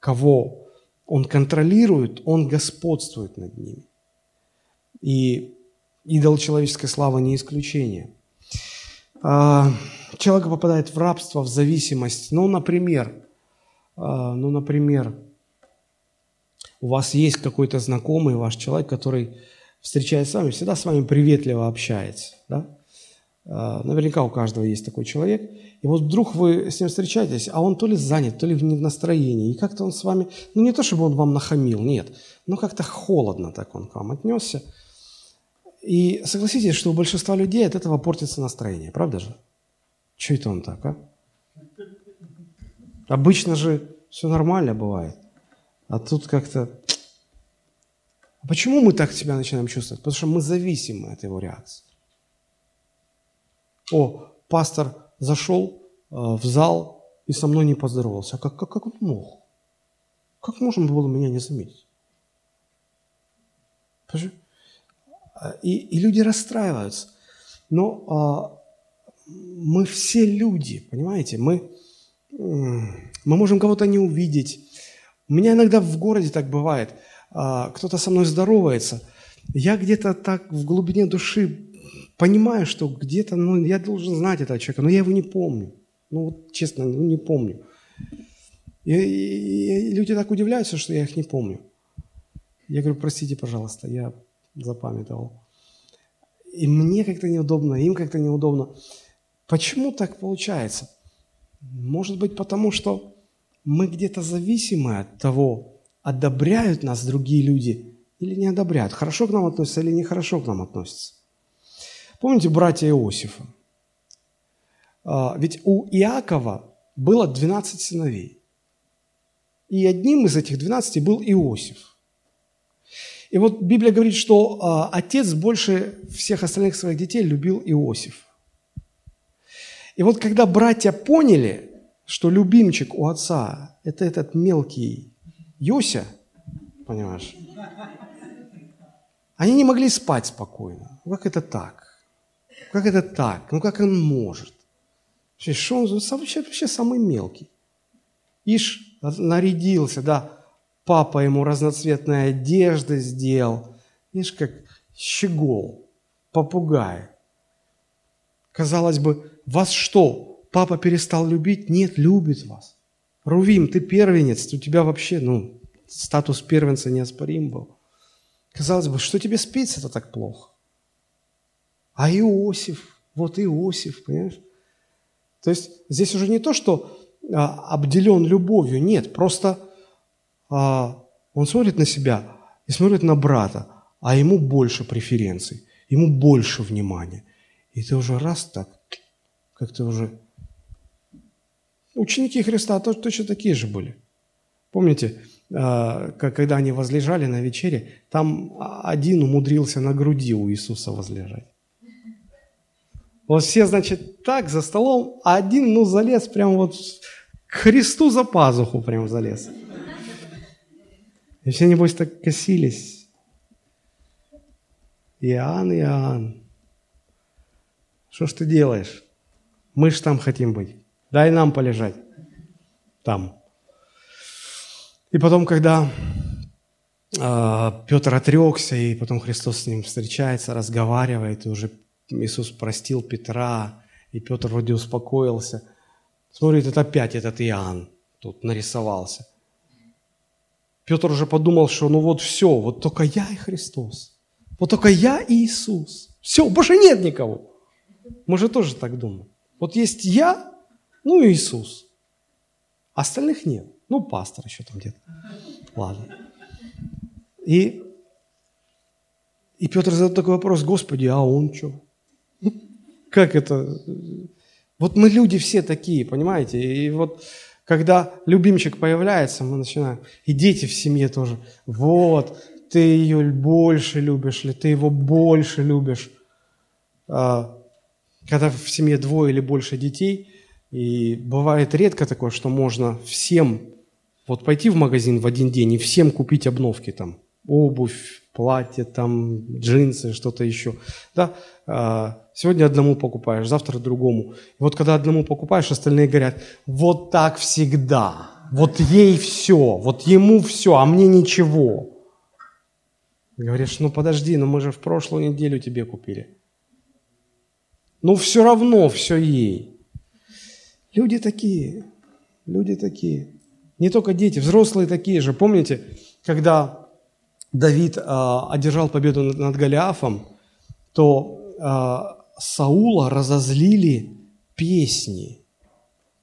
Кого он контролирует, он господствует над ними. И идол человеческой славы не исключение. А, человек попадает в рабство, в зависимость. Ну, например, а, ну, например, у вас есть какой-то знакомый ваш человек, который встречается с вами, всегда с вами приветливо общается. Да? А, наверняка у каждого есть такой человек. И вот вдруг вы с ним встречаетесь, а он то ли занят, то ли не в настроении. И как-то он с вами, ну не то, чтобы он вам нахамил, нет, но как-то холодно так он к вам отнесся. И согласитесь, что у большинства людей от этого портится настроение, правда же? Чего это он так, а? Обычно же все нормально бывает. А тут как-то... А почему мы так себя начинаем чувствовать? Потому что мы зависимы от его реакции. О, пастор зашел э, в зал и со мной не поздоровался. А как, как, как он мог? Как можно было меня не заметить? И, и люди расстраиваются. Но а, мы все люди, понимаете? Мы, мы можем кого-то не увидеть. У меня иногда в городе так бывает. А, кто-то со мной здоровается. Я где-то так в глубине души понимаю, что где-то, ну, я должен знать этого человека, но я его не помню. Ну, вот честно, ну, не помню. И, и, и люди так удивляются, что я их не помню. Я говорю, простите, пожалуйста, я запамятовал. И мне как-то неудобно, им как-то неудобно. Почему так получается? Может быть, потому что мы где-то зависимы от того, одобряют нас другие люди или не одобряют, хорошо к нам относятся или нехорошо к нам относятся. Помните братья Иосифа? А, ведь у Иакова было 12 сыновей. И одним из этих 12 был Иосиф. И вот Библия говорит, что а, отец больше всех остальных своих детей любил Иосиф. И вот когда братья поняли, что любимчик у отца – это этот мелкий Йося, понимаешь, они не могли спать спокойно. Ну, как это так? Как это так? Ну как он может? Что он вообще, вообще самый мелкий? Ишь, нарядился, да, Папа ему разноцветные одежды сделал. Видишь, как щегол, попугай. Казалось бы, вас что, папа перестал любить? Нет, любит вас. Рувим, ты первенец, у тебя вообще, ну, статус первенца неоспорим был. Казалось бы, что тебе спится-то так плохо? А Иосиф, вот Иосиф, понимаешь? То есть здесь уже не то, что а, обделен любовью, нет, просто он смотрит на себя и смотрит на брата, а ему больше преференций, ему больше внимания. И ты уже раз так, как ты уже... Ученики Христа точно такие же были. Помните, а, когда они возлежали на вечере, там один умудрился на груди у Иисуса возлежать. Вот все, значит, так за столом, а один, ну, залез прям вот к Христу за пазуху прям залез. И все, небось, так косились. Иоанн, Иоанн, что ж ты делаешь? Мы ж там хотим быть. Дай нам полежать там. И потом, когда э, Петр отрекся, и потом Христос с ним встречается, разговаривает, и уже Иисус простил Петра, и Петр вроде успокоился. Смотрит, это опять этот Иоанн тут нарисовался. Петр уже подумал, что ну вот все, вот только я и Христос. Вот только я и Иисус. Все, больше нет никого. Мы же тоже так думаем. Вот есть я, ну и Иисус. Остальных нет. Ну, пастор еще там где-то. Ладно. И, и Петр задает такой вопрос, Господи, а он что? Как это? Вот мы люди все такие, понимаете? И вот Когда любимчик появляется, мы начинаем, и дети в семье тоже, вот, ты ее больше любишь, или ты его больше любишь. А, когда в семье двое или больше детей, и бывает редко такое, что можно всем вот пойти в магазин в один день и всем купить обновки там, обувь, платье, там, джинсы, что-то еще. Да? А, сегодня одному покупаешь, завтра другому. И вот когда одному покупаешь, остальные говорят, вот так всегда, вот ей все, вот ему все, а мне ничего. Говоришь, ну подожди, ну мы же в прошлую неделю тебе купили. Ну все равно все ей. Люди такие, люди такие. Не только дети, взрослые такие же. Помните, когда Давид э, одержал победу над, над Голиафом, то э, Саула разозлили песни,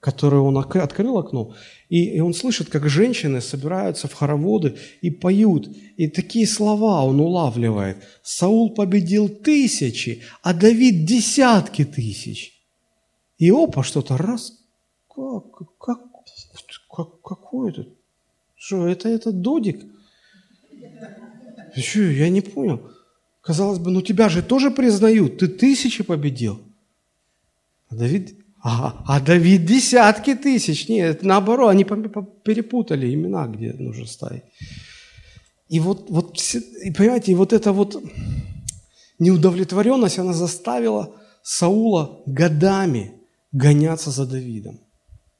которые он открыл окно, и, он слышит, как женщины собираются в хороводы и поют. И такие слова он улавливает. Саул победил тысячи, а Давид десятки тысяч. И опа, что-то раз. Как, как, как, какой это? Что, это этот Додик? Что, я не понял. Казалось бы, ну тебя же тоже признают, ты тысячи победил. А Давид а, а Давид десятки тысяч. Нет, наоборот, они перепутали имена, где нужно ставить. И вот, вот, и понимаете, вот эта вот неудовлетворенность, она заставила Саула годами гоняться за Давидом.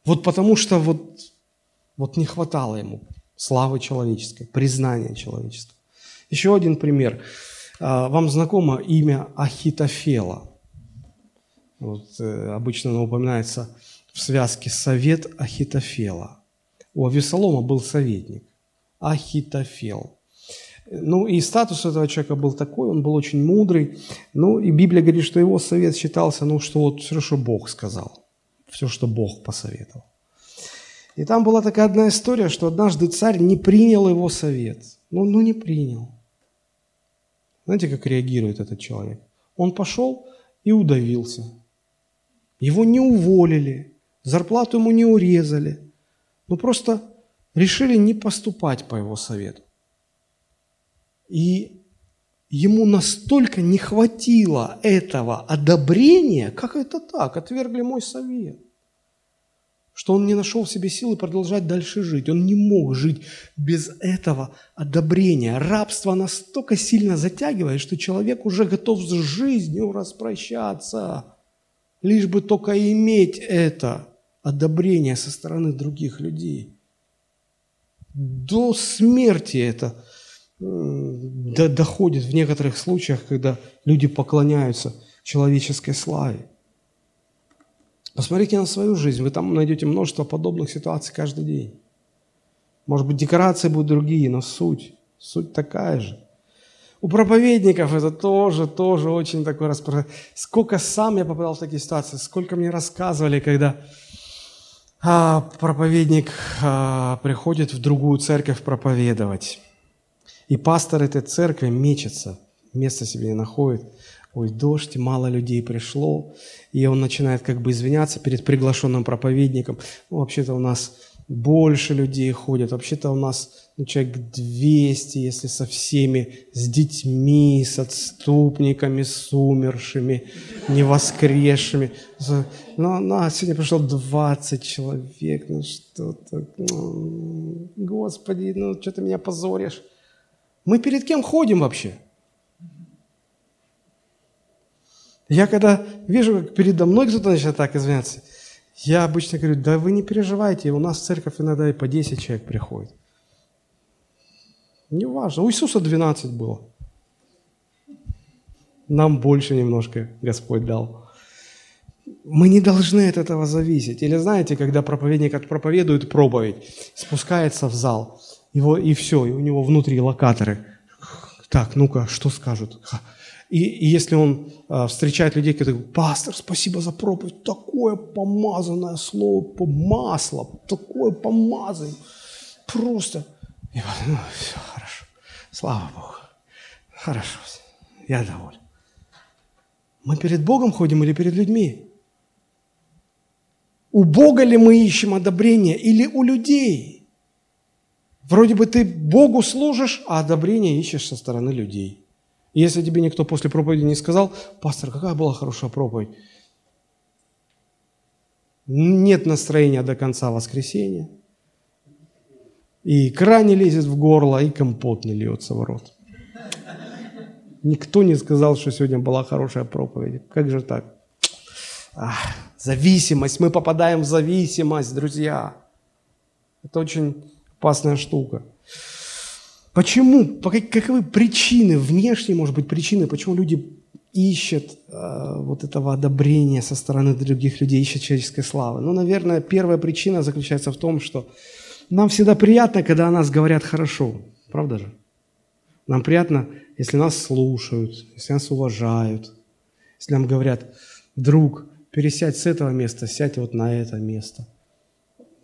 Вот потому что вот, вот не хватало ему славы человеческой, признания человеческого. Еще один пример. А, вам знакомо имя Ахитофела – вот, э, обычно оно упоминается в связке «совет Ахитофела». У Авесолома был советник – Ахитофел. Ну и статус этого человека был такой, он был очень мудрый. Ну и Библия говорит, что его совет считался, ну что вот все, что Бог сказал, все, что Бог посоветовал. И там была такая одна история, что однажды царь не принял его совет. Ну, ну не принял. Знаете, как реагирует этот человек? Он пошел и удавился. Его не уволили, зарплату ему не урезали. Ну просто решили не поступать по его совету. И ему настолько не хватило этого одобрения, как это так, отвергли мой совет, что он не нашел в себе силы продолжать дальше жить. Он не мог жить без этого одобрения. Рабство настолько сильно затягивает, что человек уже готов с жизнью распрощаться лишь бы только иметь это одобрение со стороны других людей. До смерти это доходит в некоторых случаях, когда люди поклоняются человеческой славе. Посмотрите на свою жизнь, вы там найдете множество подобных ситуаций каждый день. Может быть, декорации будут другие, но суть, суть такая же – у проповедников это тоже, тоже очень такой распространен. Сколько сам я попадал в такие ситуации, сколько мне рассказывали, когда а, проповедник а, приходит в другую церковь проповедовать. И пастор этой церкви мечется, места себе не находит. Ой, дождь, мало людей пришло. И он начинает как бы извиняться перед приглашенным проповедником. Ну, вообще-то у нас больше людей ходят. Вообще-то у нас ну, человек 200, если со всеми, с детьми, с отступниками, с умершими, невоскресшими. Ну, ну а сегодня пришло 20 человек, ну что-то, ну, Господи, ну что ты меня позоришь? Мы перед кем ходим вообще? Я когда вижу, как передо мной кто-то начинает так извиняться, я обычно говорю, да вы не переживайте, у нас в церковь иногда и по 10 человек приходит. Не важно, у Иисуса 12 было. Нам больше немножко Господь дал. Мы не должны от этого зависеть. Или знаете, когда проповедник проповедует проповедь, спускается в зал, его, и все, и у него внутри локаторы. Так, ну-ка, что скажут? И, и если он э, встречает людей, которые говорят, пастор, спасибо за проповедь, такое помазанное слово, масло, такое помазание, просто. И, ну, все хорошо, слава Богу, хорошо, я доволен. Мы перед Богом ходим или перед людьми? У Бога ли мы ищем одобрение или у людей? Вроде бы ты Богу служишь, а одобрение ищешь со стороны людей. Если тебе никто после проповеди не сказал, пастор, какая была хорошая проповедь, нет настроения до конца воскресенья, и икра не лезет в горло, и компот не льется в рот. Никто не сказал, что сегодня была хорошая проповедь. Как же так? Ах, зависимость. Мы попадаем в зависимость, друзья. Это очень опасная штука. Почему? Каковы причины, внешние, может быть, причины, почему люди ищут э, вот этого одобрения со стороны других людей, ищут человеческой славы? Ну, наверное, первая причина заключается в том, что нам всегда приятно, когда о нас говорят хорошо. Правда же? Нам приятно, если нас слушают, если нас уважают, если нам говорят, друг, пересядь с этого места, сядь вот на это место.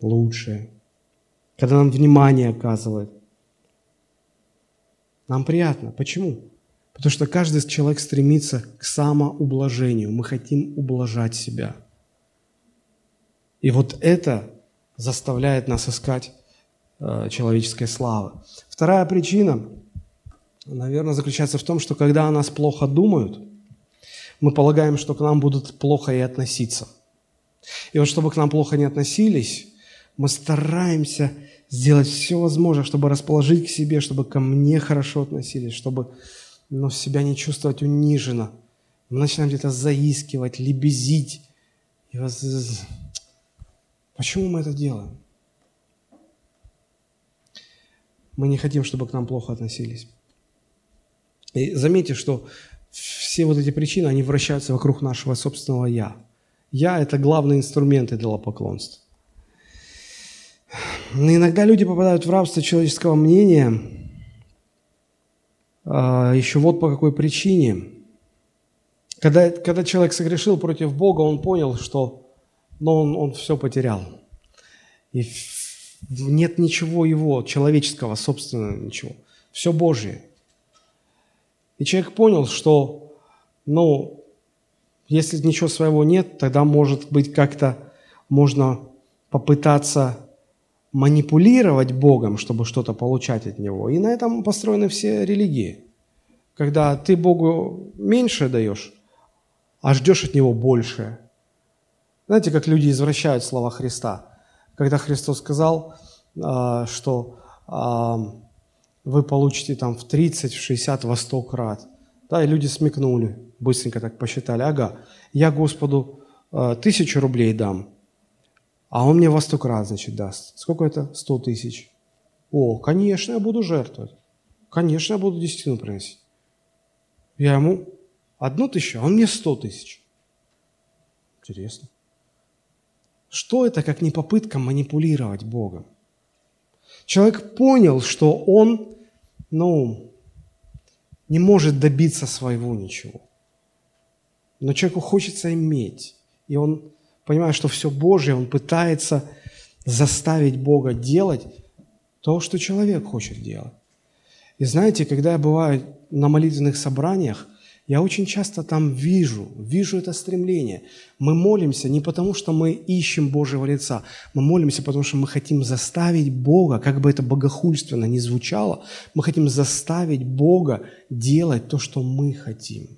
Лучшее. Когда нам внимание оказывают. Нам приятно. Почему? Потому что каждый человек стремится к самоублажению. Мы хотим ублажать себя. И вот это заставляет нас искать э, человеческой славы. Вторая причина, наверное, заключается в том, что когда о нас плохо думают, мы полагаем, что к нам будут плохо и относиться. И вот чтобы к нам плохо не относились, мы стараемся сделать все возможное, чтобы расположить к себе, чтобы ко мне хорошо относились, чтобы ну, себя не чувствовать униженно. Мы начинаем где-то заискивать, лебезить. И вас... Почему мы это делаем? Мы не хотим, чтобы к нам плохо относились. И заметьте, что все вот эти причины, они вращаются вокруг нашего собственного «я». «Я» – это главный инструмент идолопоклонства. Но иногда люди попадают в рабство человеческого мнения а, еще вот по какой причине. Когда, когда человек согрешил против Бога, он понял, что ну, он, он все потерял. И нет ничего его, человеческого, собственного ничего. Все Божье. И человек понял, что, ну, если ничего своего нет, тогда, может быть, как-то можно попытаться манипулировать Богом, чтобы что-то получать от Него. И на этом построены все религии. Когда ты Богу меньше даешь, а ждешь от Него больше. Знаете, как люди извращают слова Христа. Когда Христос сказал, а, что а, вы получите там в 30, в 60, во 100 крат. Да, и люди смекнули, быстренько так посчитали. Ага, я Господу а, тысячу рублей дам, а он мне во сто крат, значит, даст. Сколько это? Сто тысяч. О, конечно, я буду жертвовать. Конечно, я буду десятину приносить. Я ему одну тысячу, а он мне сто тысяч. Интересно. Что это, как не попытка манипулировать Богом? Человек понял, что он, ну, не может добиться своего ничего. Но человеку хочется иметь. И он понимая, что все Божье, он пытается заставить Бога делать то, что человек хочет делать. И знаете, когда я бываю на молитвенных собраниях, я очень часто там вижу, вижу это стремление. Мы молимся не потому, что мы ищем Божьего лица, мы молимся, потому что мы хотим заставить Бога, как бы это богохульственно ни звучало, мы хотим заставить Бога делать то, что мы хотим.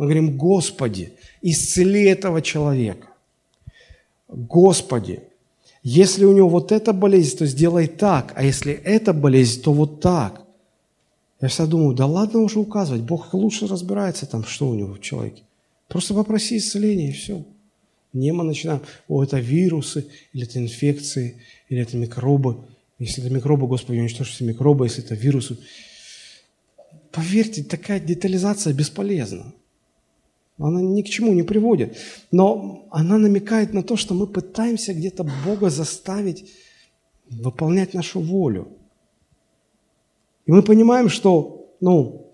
Мы говорим, Господи, исцели этого человека. Господи, если у него вот эта болезнь, то сделай так, а если эта болезнь, то вот так. Я всегда думаю, да ладно уже указывать, Бог лучше разбирается там, что у него в человеке. Просто попроси исцеления и все. Не мы начинаем, о, это вирусы, или это инфекции, или это микробы. Если это микробы, Господи, уничтожь все микробы, если это вирусы. Поверьте, такая детализация бесполезна. Она ни к чему не приводит. Но она намекает на то, что мы пытаемся где-то Бога заставить выполнять нашу волю. И мы понимаем, что, ну,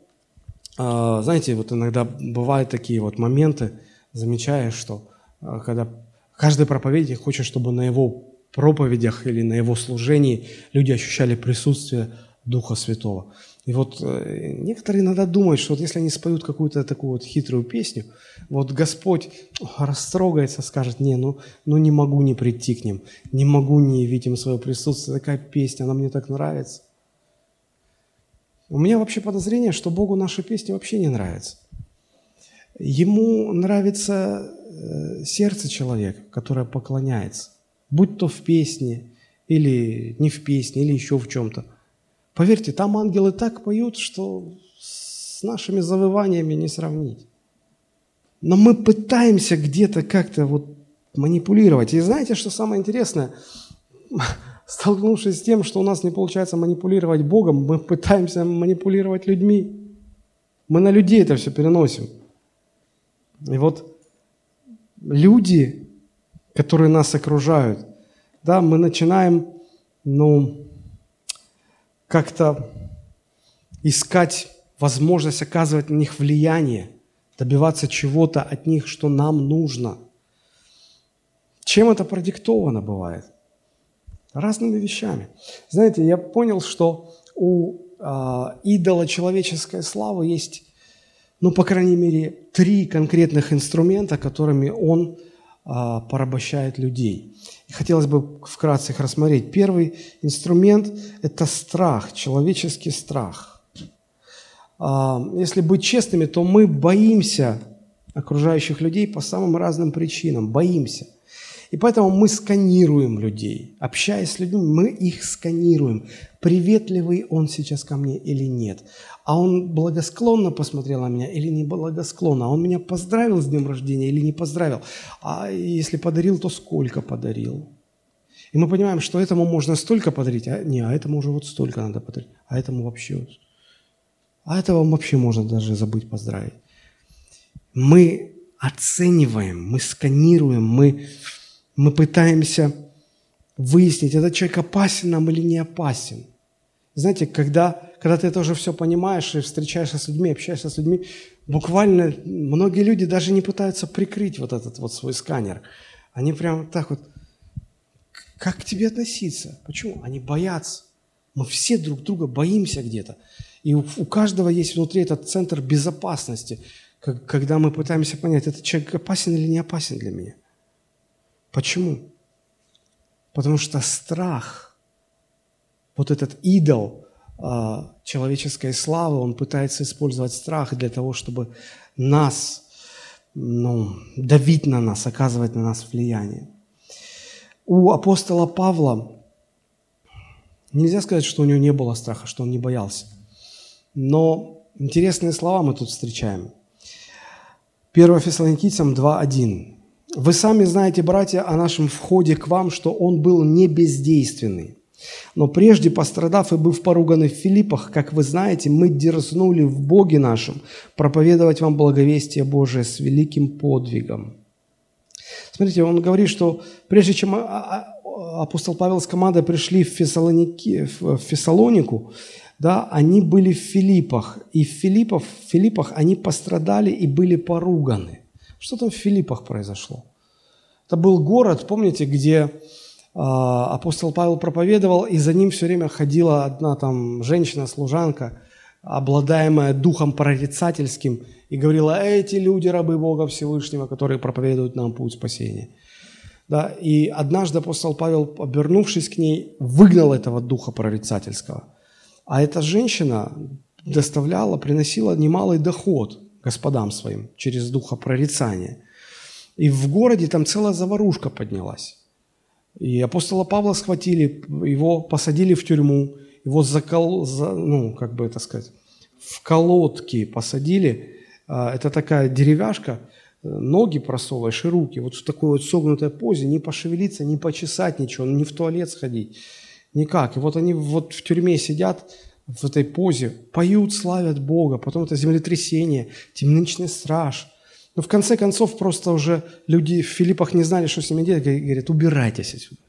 э, знаете, вот иногда бывают такие вот моменты, замечаешь, что э, когда каждый проповедник хочет, чтобы на его проповедях или на его служении люди ощущали присутствие Духа Святого. И вот э, некоторые иногда думают, что вот если они споют какую-то такую вот хитрую песню, вот Господь растрогается, скажет, не, ну, ну не могу не прийти к ним, не могу не явить им свое присутствие, такая песня, она мне так нравится. У меня вообще подозрение, что Богу наши песни вообще не нравятся. Ему нравится э, сердце человека, которое поклоняется, будь то в песне, или не в песне, или еще в чем-то – Поверьте, там ангелы так поют, что с нашими завываниями не сравнить. Но мы пытаемся где-то как-то вот манипулировать. И знаете, что самое интересное? Столкнувшись с тем, что у нас не получается манипулировать Богом, мы пытаемся манипулировать людьми. Мы на людей это все переносим. И вот люди, которые нас окружают, да, мы начинаем, ну, как-то искать возможность оказывать на них влияние, добиваться чего-то от них, что нам нужно. Чем это продиктовано бывает? Разными вещами. Знаете, я понял, что у э, идола человеческой славы есть, ну, по крайней мере, три конкретных инструмента, которыми он а, порабощает людей. И хотелось бы вкратце их рассмотреть. Первый инструмент – это страх, человеческий страх. А, если быть честными, то мы боимся окружающих людей по самым разным причинам, боимся. И поэтому мы сканируем людей. Общаясь с людьми, мы их сканируем. Приветливый он сейчас ко мне или нет. А он благосклонно посмотрел на меня или не благосклонно. А он меня поздравил с днем рождения или не поздравил. А если подарил, то сколько подарил. И мы понимаем, что этому можно столько подарить, а не, а этому уже вот столько надо подарить, а этому вообще, а этого вообще можно даже забыть поздравить. Мы оцениваем, мы сканируем, мы мы пытаемся выяснить, этот человек опасен нам или не опасен. Знаете, когда, когда ты это уже все понимаешь и встречаешься с людьми, общаешься с людьми, буквально многие люди даже не пытаются прикрыть вот этот вот свой сканер. Они прям так вот, как к тебе относиться? Почему? Они боятся. Мы все друг друга боимся где-то. И у, у каждого есть внутри этот центр безопасности, когда мы пытаемся понять, этот человек опасен или не опасен для меня. Почему? Потому что страх, вот этот идол а, человеческой славы, он пытается использовать страх для того, чтобы нас, ну, давить на нас, оказывать на нас влияние. У апостола Павла нельзя сказать, что у него не было страха, что он не боялся. Но интересные слова мы тут встречаем. 1 Фессалоникийцам 2.1. Вы сами знаете, братья, о нашем входе к вам, что он был не бездейственный. Но прежде, пострадав и быв поруганы в Филиппах, как вы знаете, мы дерзнули в Боге нашем проповедовать вам благовестие Божие с великим подвигом. Смотрите, он говорит, что прежде чем а, а, апостол Павел с командой пришли в, Фессалоники, в Фессалонику, да, они были в Филиппах, и в Филиппах, в Филиппах они пострадали и были поруганы – что там в Филиппах произошло? Это был город, помните, где а, апостол Павел проповедовал, и за ним все время ходила одна там женщина-служанка, обладаемая духом прорицательским, и говорила, эти люди, рабы Бога Всевышнего, которые проповедуют нам путь спасения. Да, и однажды апостол Павел, обернувшись к ней, выгнал этого духа прорицательского. А эта женщина доставляла, приносила немалый доход господам своим через духа прорицания. И в городе там целая заварушка поднялась. И апостола Павла схватили, его посадили в тюрьму, его закол, за, ну, как бы это сказать, в колодки посадили. А, это такая деревяшка, ноги просовываешь и руки, вот в такой вот согнутой позе, не пошевелиться, не почесать ничего, не в туалет сходить, никак. И вот они вот в тюрьме сидят, в этой позе, поют, славят Бога, потом это землетрясение, темничный страж. Но в конце концов просто уже люди в Филиппах не знали, что с ними делать, говорят, убирайтесь отсюда,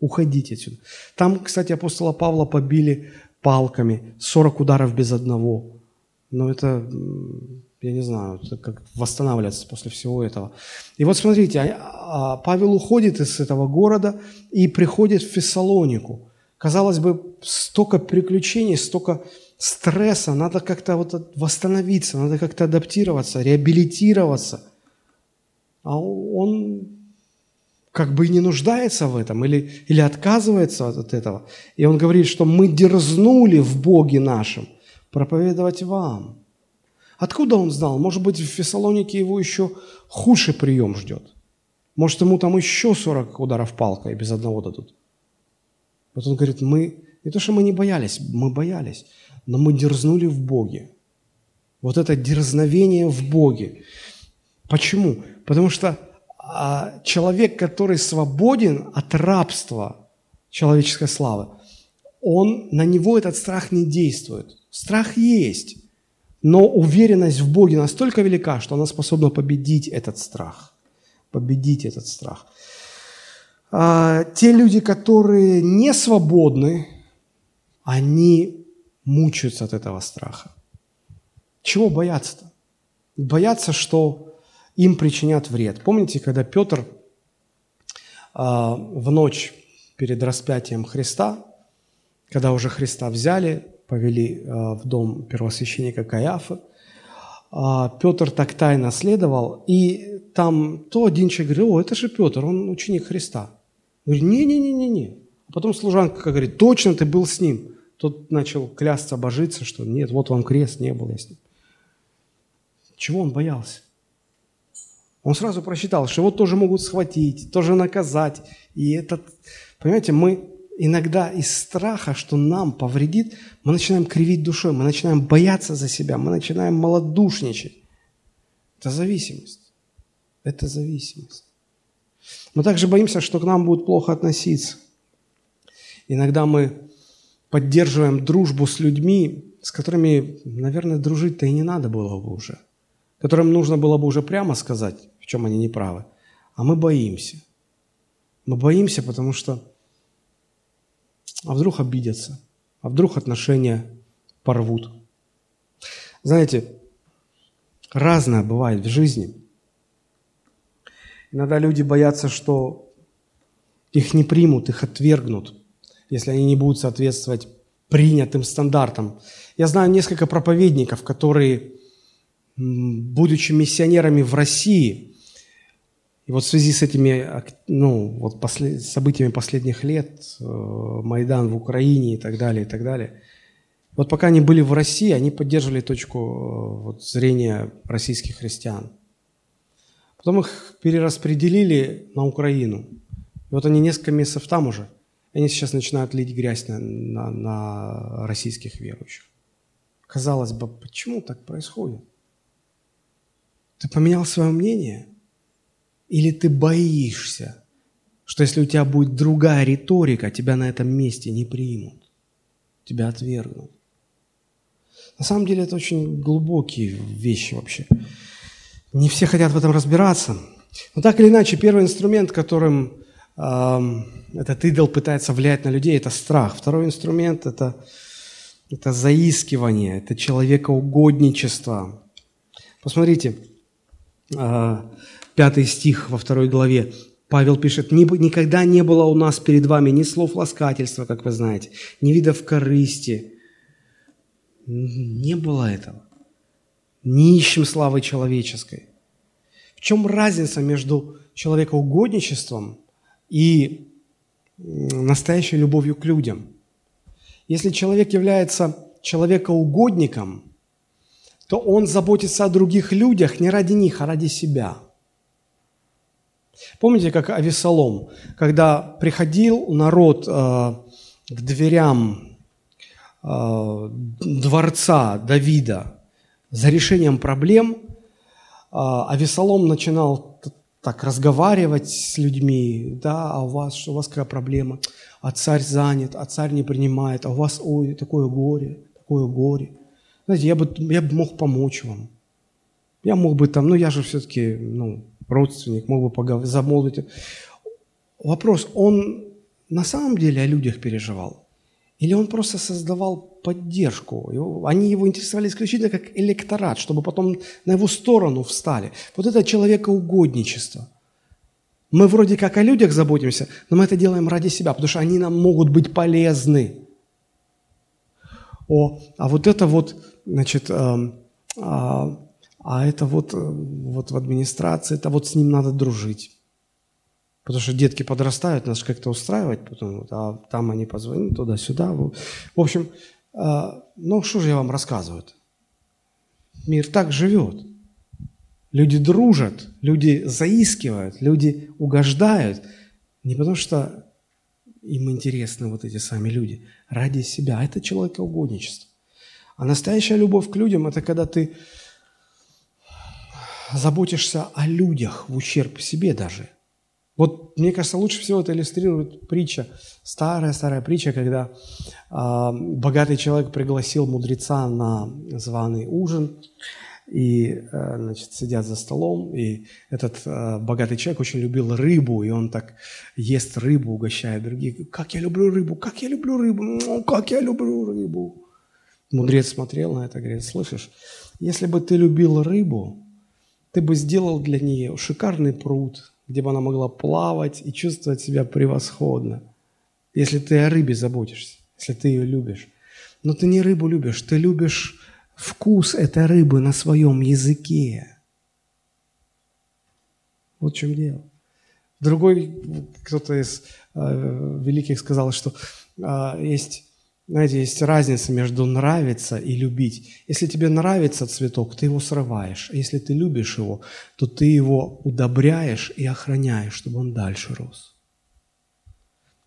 уходите отсюда. Там, кстати, апостола Павла побили палками, 40 ударов без одного. Но это, я не знаю, это как восстанавливаться после всего этого. И вот смотрите, а, Павел уходит из этого города и приходит в Фессалонику – Казалось бы, столько приключений, столько стресса, надо как-то вот восстановиться, надо как-то адаптироваться, реабилитироваться. А он как бы и не нуждается в этом или, или отказывается от этого. И он говорит, что мы дерзнули в Боге нашем проповедовать вам. Откуда он знал? Может быть, в Фессалонике его еще худший прием ждет. Может, ему там еще 40 ударов палкой без одного дадут. Вот он говорит, мы, не то, что мы не боялись, мы боялись, но мы дерзнули в Боге. Вот это дерзновение в Боге. Почему? Потому что а, человек, который свободен от рабства человеческой славы, он, на него этот страх не действует. Страх есть, но уверенность в Боге настолько велика, что она способна победить этот страх. Победить этот страх. А, те люди, которые не свободны, они мучаются от этого страха. Чего бояться-то? Бояться, что им причинят вред. Помните, когда Петр а, в ночь перед распятием Христа, когда уже Христа взяли, повели а, в дом первосвященника Каиафы, Петр так тайно следовал, и там то один человек говорит, о, это же Петр, он ученик Христа. Говорит, не-не-не-не-не. А потом служанка говорит, точно ты был с ним. Тот начал клясться, божиться, что нет, вот вам крест, не был я с ним. Чего он боялся? Он сразу просчитал, что его тоже могут схватить, тоже наказать. И этот, понимаете, мы иногда из страха, что нам повредит, мы начинаем кривить душой, мы начинаем бояться за себя, мы начинаем малодушничать. Это зависимость. Это зависимость. Мы также боимся, что к нам будут плохо относиться. Иногда мы поддерживаем дружбу с людьми, с которыми, наверное, дружить-то и не надо было бы уже, которым нужно было бы уже прямо сказать, в чем они неправы. А мы боимся. Мы боимся, потому что а вдруг обидятся, а вдруг отношения порвут. Знаете, разное бывает в жизни. Иногда люди боятся, что их не примут, их отвергнут – если они не будут соответствовать принятым стандартам. Я знаю несколько проповедников, которые, будучи миссионерами в России, и вот в связи с этими ну, вот послед, событиями последних лет, э, Майдан в Украине и так далее, и так далее, вот пока они были в России, они поддерживали точку э, вот, зрения российских христиан. Потом их перераспределили на Украину. И вот они несколько месяцев там уже – они сейчас начинают лить грязь на, на, на российских верующих. Казалось бы, почему так происходит? Ты поменял свое мнение? Или ты боишься, что если у тебя будет другая риторика, тебя на этом месте не примут, тебя отвергнут? На самом деле это очень глубокие вещи вообще. Не все хотят в этом разбираться. Но так или иначе, первый инструмент, которым этот идол пытается влиять на людей, это страх. Второй инструмент – это, это заискивание, это человекоугодничество. Посмотрите, а, пятый стих во второй главе. Павел пишет, «Никогда не было у нас перед вами ни слов ласкательства, как вы знаете, ни видов корысти». Не было этого. Не ищем славы человеческой. В чем разница между человекоугодничеством и настоящей любовью к людям. Если человек является человекоугодником, то он заботится о других людях не ради них, а ради себя. Помните, как Авесолом, когда приходил народ э, к дверям э, дворца Давида за решением проблем, э, Авесолом начинал так разговаривать с людьми, да, а у вас, что у вас какая проблема, а царь занят, а царь не принимает, а у вас, ой, такое горе, такое горе. Знаете, я бы, я бы мог помочь вам. Я мог бы там, ну я же все-таки, ну, родственник, мог бы поговорить, замолвить. Вопрос, он на самом деле о людях переживал? Или он просто создавал поддержку? Они его интересовали исключительно как электорат, чтобы потом на его сторону встали. Вот это человекоугодничество. Мы вроде как о людях заботимся, но мы это делаем ради себя, потому что они нам могут быть полезны. О, а вот это вот, значит, э, а, а это вот, э, вот в администрации, это вот с ним надо дружить. Потому что детки подрастают, нас как-то устраивать потом, а там они позвонят туда-сюда. В общем, э, ну что же я вам рассказываю? Мир так живет. Люди дружат, люди заискивают, люди угождают. Не потому что им интересны вот эти сами люди, ради себя. А это человекоугодничество. А настоящая любовь к людям – это когда ты заботишься о людях в ущерб себе даже. Вот, мне кажется, лучше всего это иллюстрирует притча, старая-старая притча, когда э, богатый человек пригласил мудреца на званый ужин, и, э, значит, сидят за столом, и этот э, богатый человек очень любил рыбу, и он так ест рыбу, угощает других. Как я люблю рыбу, как я люблю рыбу, ну, как я люблю рыбу. Мудрец смотрел на это, говорит, слышишь, если бы ты любил рыбу, ты бы сделал для нее шикарный пруд, где бы она могла плавать и чувствовать себя превосходно. Если ты о рыбе заботишься, если ты ее любишь. Но ты не рыбу любишь, ты любишь вкус этой рыбы на своем языке. Вот в чем дело. Другой, кто-то из э, великих сказал, что э, есть знаете, есть разница между нравиться и любить. Если тебе нравится цветок, ты его срываешь. А если ты любишь его, то ты его удобряешь и охраняешь, чтобы он дальше рос.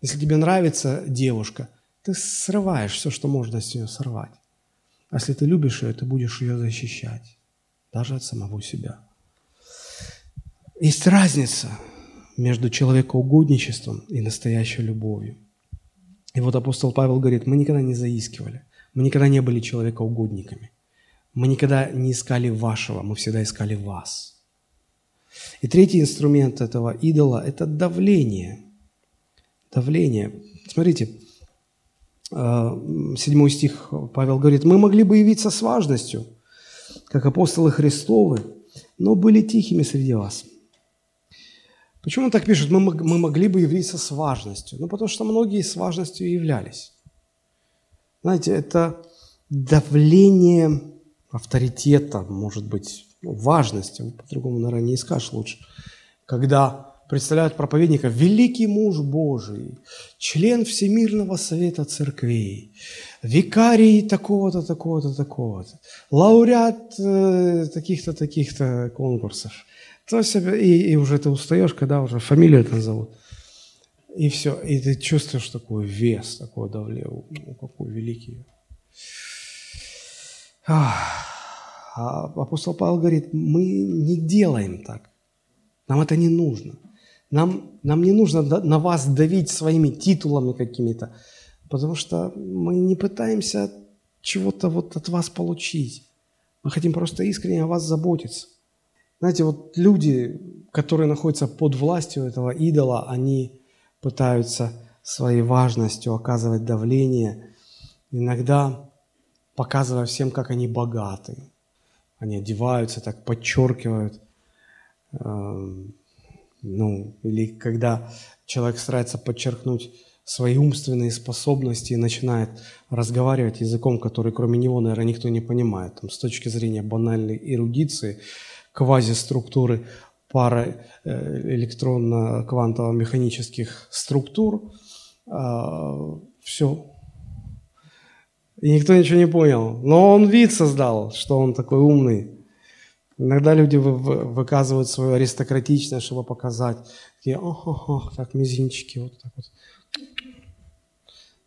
Если тебе нравится девушка, ты срываешь все, что можно с нее сорвать. А если ты любишь ее, ты будешь ее защищать, даже от самого себя. Есть разница между человекоугодничеством и настоящей любовью. И вот апостол Павел говорит, мы никогда не заискивали, мы никогда не были человекоугодниками, мы никогда не искали вашего, мы всегда искали вас. И третий инструмент этого идола – это давление. Давление. Смотрите, э, седьмой стих Павел говорит, мы могли бы явиться с важностью, как апостолы Христовы, но были тихими среди вас – Почему он так пишет? Мы, мы могли бы явиться с важностью. Ну, потому что многие с важностью являлись. Знаете, это давление авторитета, может быть, ну, важности, по-другому, наверное, не скажешь лучше, когда представляют проповедника великий муж Божий, член Всемирного Совета Церквей, викарий такого-то, такого-то, такого-то, лауреат э, таких-то, таких-то конкурсов – то себя, и, и уже ты устаешь, когда уже фамилию это зовут. И все. И ты чувствуешь такой вес, такое давление. Ну, какой великий. А апостол Павел говорит, мы не делаем так. Нам это не нужно. Нам, нам не нужно на вас давить своими титулами какими-то, потому что мы не пытаемся чего-то вот от вас получить. Мы хотим просто искренне о вас заботиться. Знаете, вот люди, которые находятся под властью этого идола, они пытаются своей важностью оказывать давление, иногда показывая всем, как они богаты. Они одеваются, так подчеркивают. Эм, ну, или когда человек старается подчеркнуть свои умственные способности и начинает разговаривать языком, который кроме него, наверное, никто не понимает. Там, с точки зрения банальной эрудиции – квазиструктуры пары э, электронно-квантово-механических структур. А, Все. И никто ничего не понял. Но он вид создал, что он такой умный. Иногда люди выказывают свою аристократичность, чтобы показать. Такие, ох, как мизинчики, вот так вот.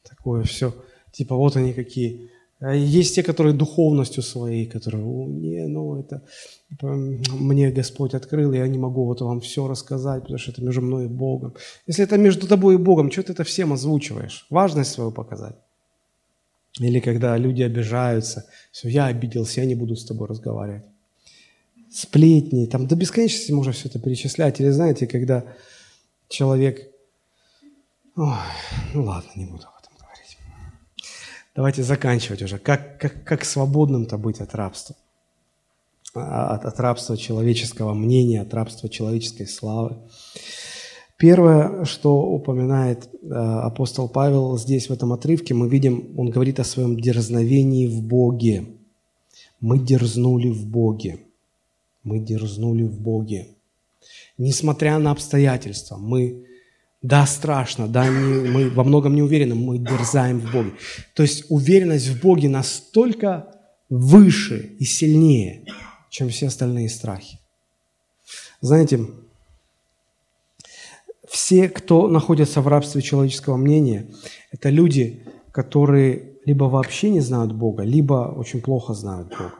Такое все. Типа вот они какие. А есть те, которые духовностью своей, которые, не, ну это типа, мне Господь открыл, я не могу вот вам все рассказать, потому что это между мной и Богом. Если это между тобой и Богом, что ты это всем озвучиваешь? Важность свою показать. Или когда люди обижаются, все, я обиделся, я не буду с тобой разговаривать. Сплетни, там до бесконечности можно все это перечислять. Или знаете, когда человек... Ой, ну ладно, не буду. Давайте заканчивать уже. Как, как, как свободным-то быть от рабства? А, от, от рабства человеческого мнения, от рабства человеческой славы. Первое, что упоминает э, апостол Павел здесь, в этом отрывке, мы видим, он говорит о своем дерзновении в Боге. Мы дерзнули в Боге. Мы дерзнули в Боге. Несмотря на обстоятельства, мы, да, страшно, да, не, мы во многом не уверены, мы дерзаем в Боге. То есть уверенность в Боге настолько выше и сильнее, чем все остальные страхи. Знаете, все, кто находится в рабстве человеческого мнения, это люди, которые либо вообще не знают Бога, либо очень плохо знают Бога.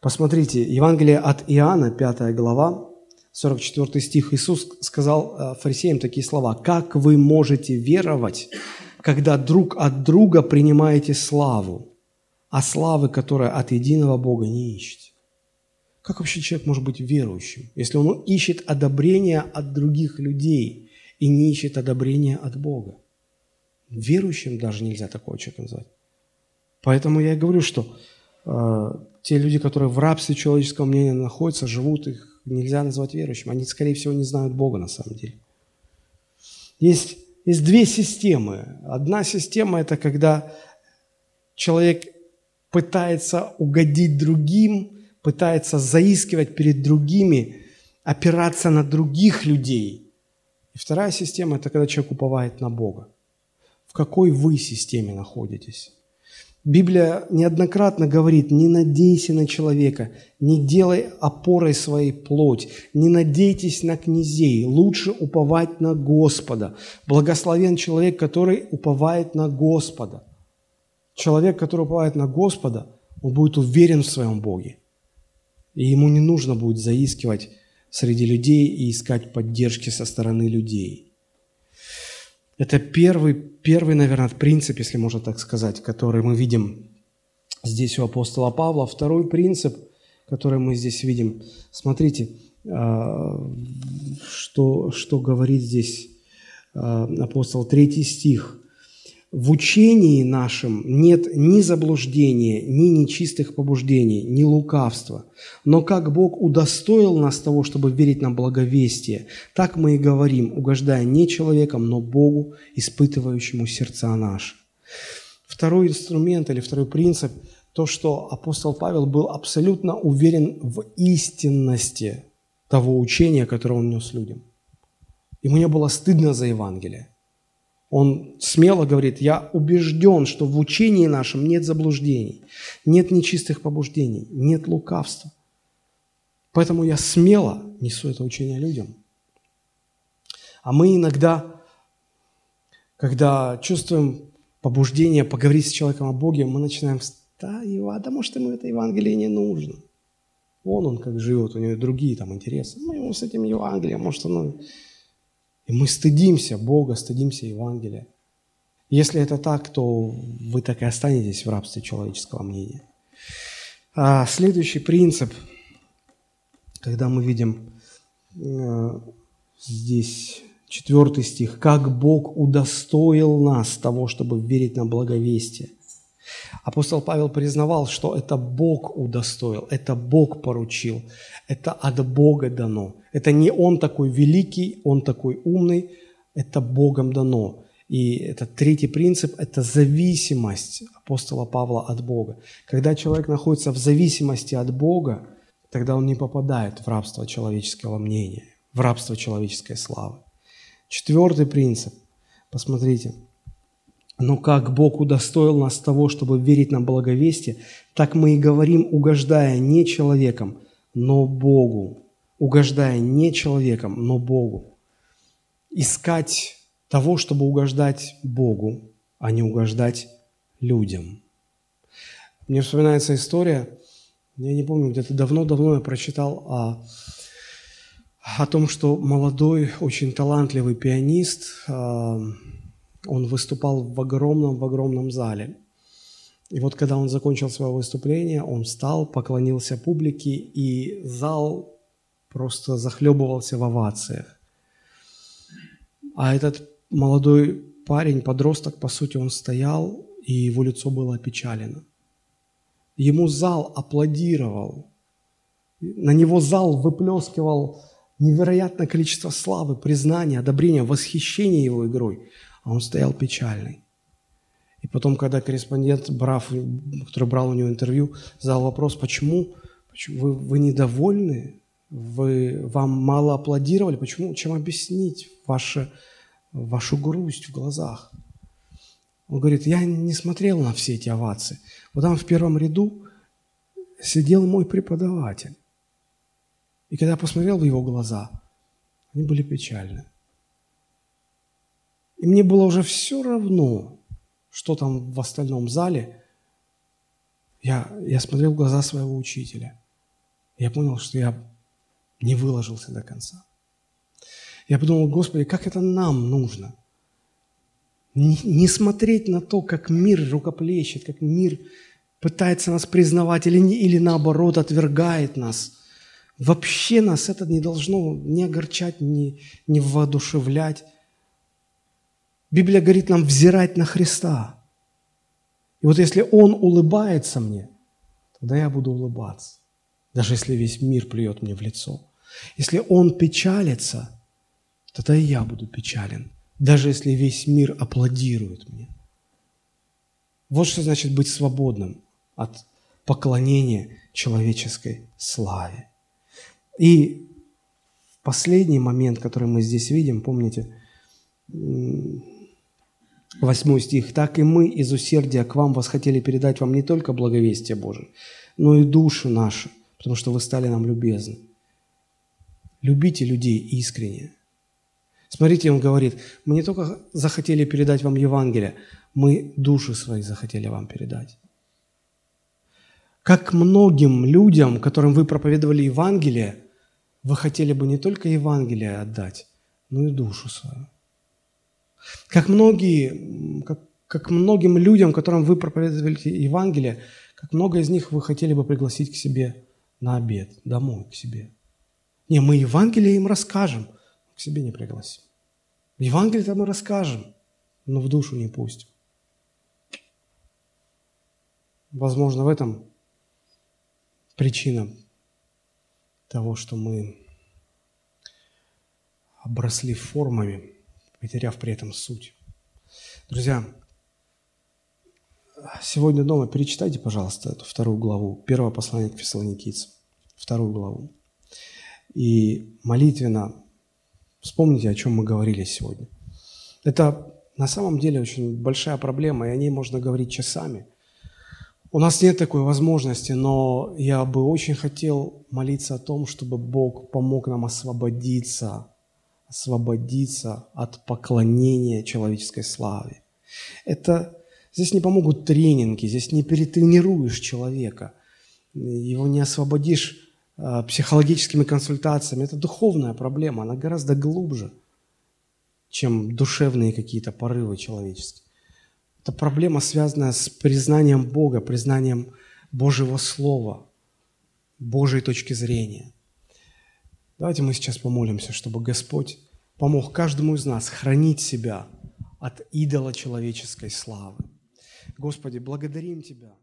Посмотрите, Евангелие от Иоанна, 5 глава, 44 стих. Иисус сказал э, фарисеям такие слова. «Как вы можете веровать, когда друг от друга принимаете славу, а славы, которая от единого Бога, не ищете?» Как вообще человек может быть верующим, если он ищет одобрения от других людей и не ищет одобрения от Бога? Верующим даже нельзя такого человека назвать. Поэтому я и говорю, что э, те люди, которые в рабстве человеческого мнения находятся, живут, их нельзя назвать верующим. Они, скорее всего, не знают Бога на самом деле. Есть, есть две системы. Одна система – это когда человек пытается угодить другим – пытается заискивать перед другими, опираться на других людей. И вторая система – это когда человек уповает на Бога. В какой вы системе находитесь? Библия неоднократно говорит, не надейся на человека, не делай опорой своей плоть, не надейтесь на князей, лучше уповать на Господа. Благословен человек, который уповает на Господа. Человек, который уповает на Господа, он будет уверен в своем Боге. И ему не нужно будет заискивать среди людей и искать поддержки со стороны людей. Это первый, первый, наверное, принцип, если можно так сказать, который мы видим здесь у апостола Павла. Второй принцип, который мы здесь видим. Смотрите, а, что, что говорит здесь а, апостол, третий стих – в учении нашем нет ни заблуждения, ни нечистых побуждений, ни лукавства. Но как Бог удостоил нас того, чтобы верить на благовестие, так мы и говорим, угождая не человеком, но Богу, испытывающему сердца наши. Второй инструмент или второй принцип – то, что апостол Павел был абсолютно уверен в истинности того учения, которое он нес людям. Ему не было стыдно за Евангелие. Он смело говорит, я убежден, что в учении нашем нет заблуждений, нет нечистых побуждений, нет лукавства. Поэтому я смело несу это учение людям. А мы иногда, когда чувствуем побуждение поговорить с человеком о Боге, мы начинаем, да, Ива, да может ему это Евангелие не нужно. Вон он как живет, у него другие там интересы. Ну, ему с этим Евангелием, может, оно и мы стыдимся Бога, стыдимся Евангелия. Если это так, то вы так и останетесь в рабстве человеческого мнения. А следующий принцип, когда мы видим э, здесь четвертый стих, как Бог удостоил нас того, чтобы верить на благовестие – Апостол Павел признавал, что это Бог удостоил, это Бог поручил, это от Бога дано. Это не Он такой великий, Он такой умный, это Богом дано. И это третий принцип – это зависимость апостола Павла от Бога. Когда человек находится в зависимости от Бога, тогда он не попадает в рабство человеческого мнения, в рабство человеческой славы. Четвертый принцип. Посмотрите – но как Бог удостоил нас того, чтобы верить на благовестие, так мы и говорим, угождая не человеком, но Богу. Угождая не человеком, но Богу. Искать того, чтобы угождать Богу, а не угождать людям. Мне вспоминается история, я не помню, где-то давно-давно я прочитал о, о том, что молодой, очень талантливый пианист, а, он выступал в огромном, в огромном зале. И вот когда он закончил свое выступление, он встал, поклонился публике, и зал просто захлебывался в овациях. А этот молодой парень, подросток, по сути, он стоял, и его лицо было опечалено. Ему зал аплодировал. На него зал выплескивал невероятное количество славы, признания, одобрения, восхищения его игрой, а он стоял печальный. И потом, когда корреспондент, брав, который брал у него интервью, задал вопрос, почему, почему вы, вы недовольны, вы, вам мало аплодировали, почему, чем объяснить ваше, вашу грусть в глазах? Он говорит, я не смотрел на все эти овации. Вот там в первом ряду сидел мой преподаватель. И когда я посмотрел в его глаза, они были печальны. И мне было уже все равно, что там в остальном зале. Я, я смотрел в глаза своего учителя. Я понял, что я не выложился до конца. Я подумал, Господи, как это нам нужно? Не, не смотреть на то, как мир рукоплещет, как мир пытается нас признавать или, не, или наоборот отвергает нас. Вообще нас это не должно не огорчать, не, не воодушевлять. Библия говорит нам взирать на Христа. И вот если Он улыбается мне, тогда я буду улыбаться, даже если весь мир плюет мне в лицо. Если Он печалится, тогда и я буду печален, даже если весь мир аплодирует мне. Вот что значит быть свободным от поклонения человеческой славе. И последний момент, который мы здесь видим, помните, восьмой стих, «Так и мы из усердия к вам восхотели передать вам не только благовестие Божие, но и души наши, потому что вы стали нам любезны». Любите людей искренне. Смотрите, он говорит, мы не только захотели передать вам Евангелие, мы души свои захотели вам передать. Как многим людям, которым вы проповедовали Евангелие, вы хотели бы не только Евангелие отдать, но и душу свою. Как, многие, как, как многим людям, которым вы проповедовали Евангелие, как много из них вы хотели бы пригласить к себе на обед, домой к себе. Не, мы Евангелие им расскажем, к себе не пригласим. Евангелие-то мы расскажем, но в душу не пустим. Возможно, в этом причина того, что мы обросли формами, потеряв при этом суть. Друзья, сегодня дома перечитайте, пожалуйста, эту вторую главу, первое послание к фессалоникийцам, вторую главу. И молитвенно вспомните, о чем мы говорили сегодня. Это на самом деле очень большая проблема, и о ней можно говорить часами – у нас нет такой возможности, но я бы очень хотел молиться о том, чтобы Бог помог нам освободиться, освободиться от поклонения человеческой славе. Это здесь не помогут тренинги, здесь не перетренируешь человека, его не освободишь э, психологическими консультациями. Это духовная проблема, она гораздо глубже, чем душевные какие-то порывы человеческие. Это проблема, связанная с признанием Бога, признанием Божьего Слова, Божьей точки зрения. Давайте мы сейчас помолимся, чтобы Господь помог каждому из нас хранить себя от идола человеческой славы. Господи, благодарим Тебя.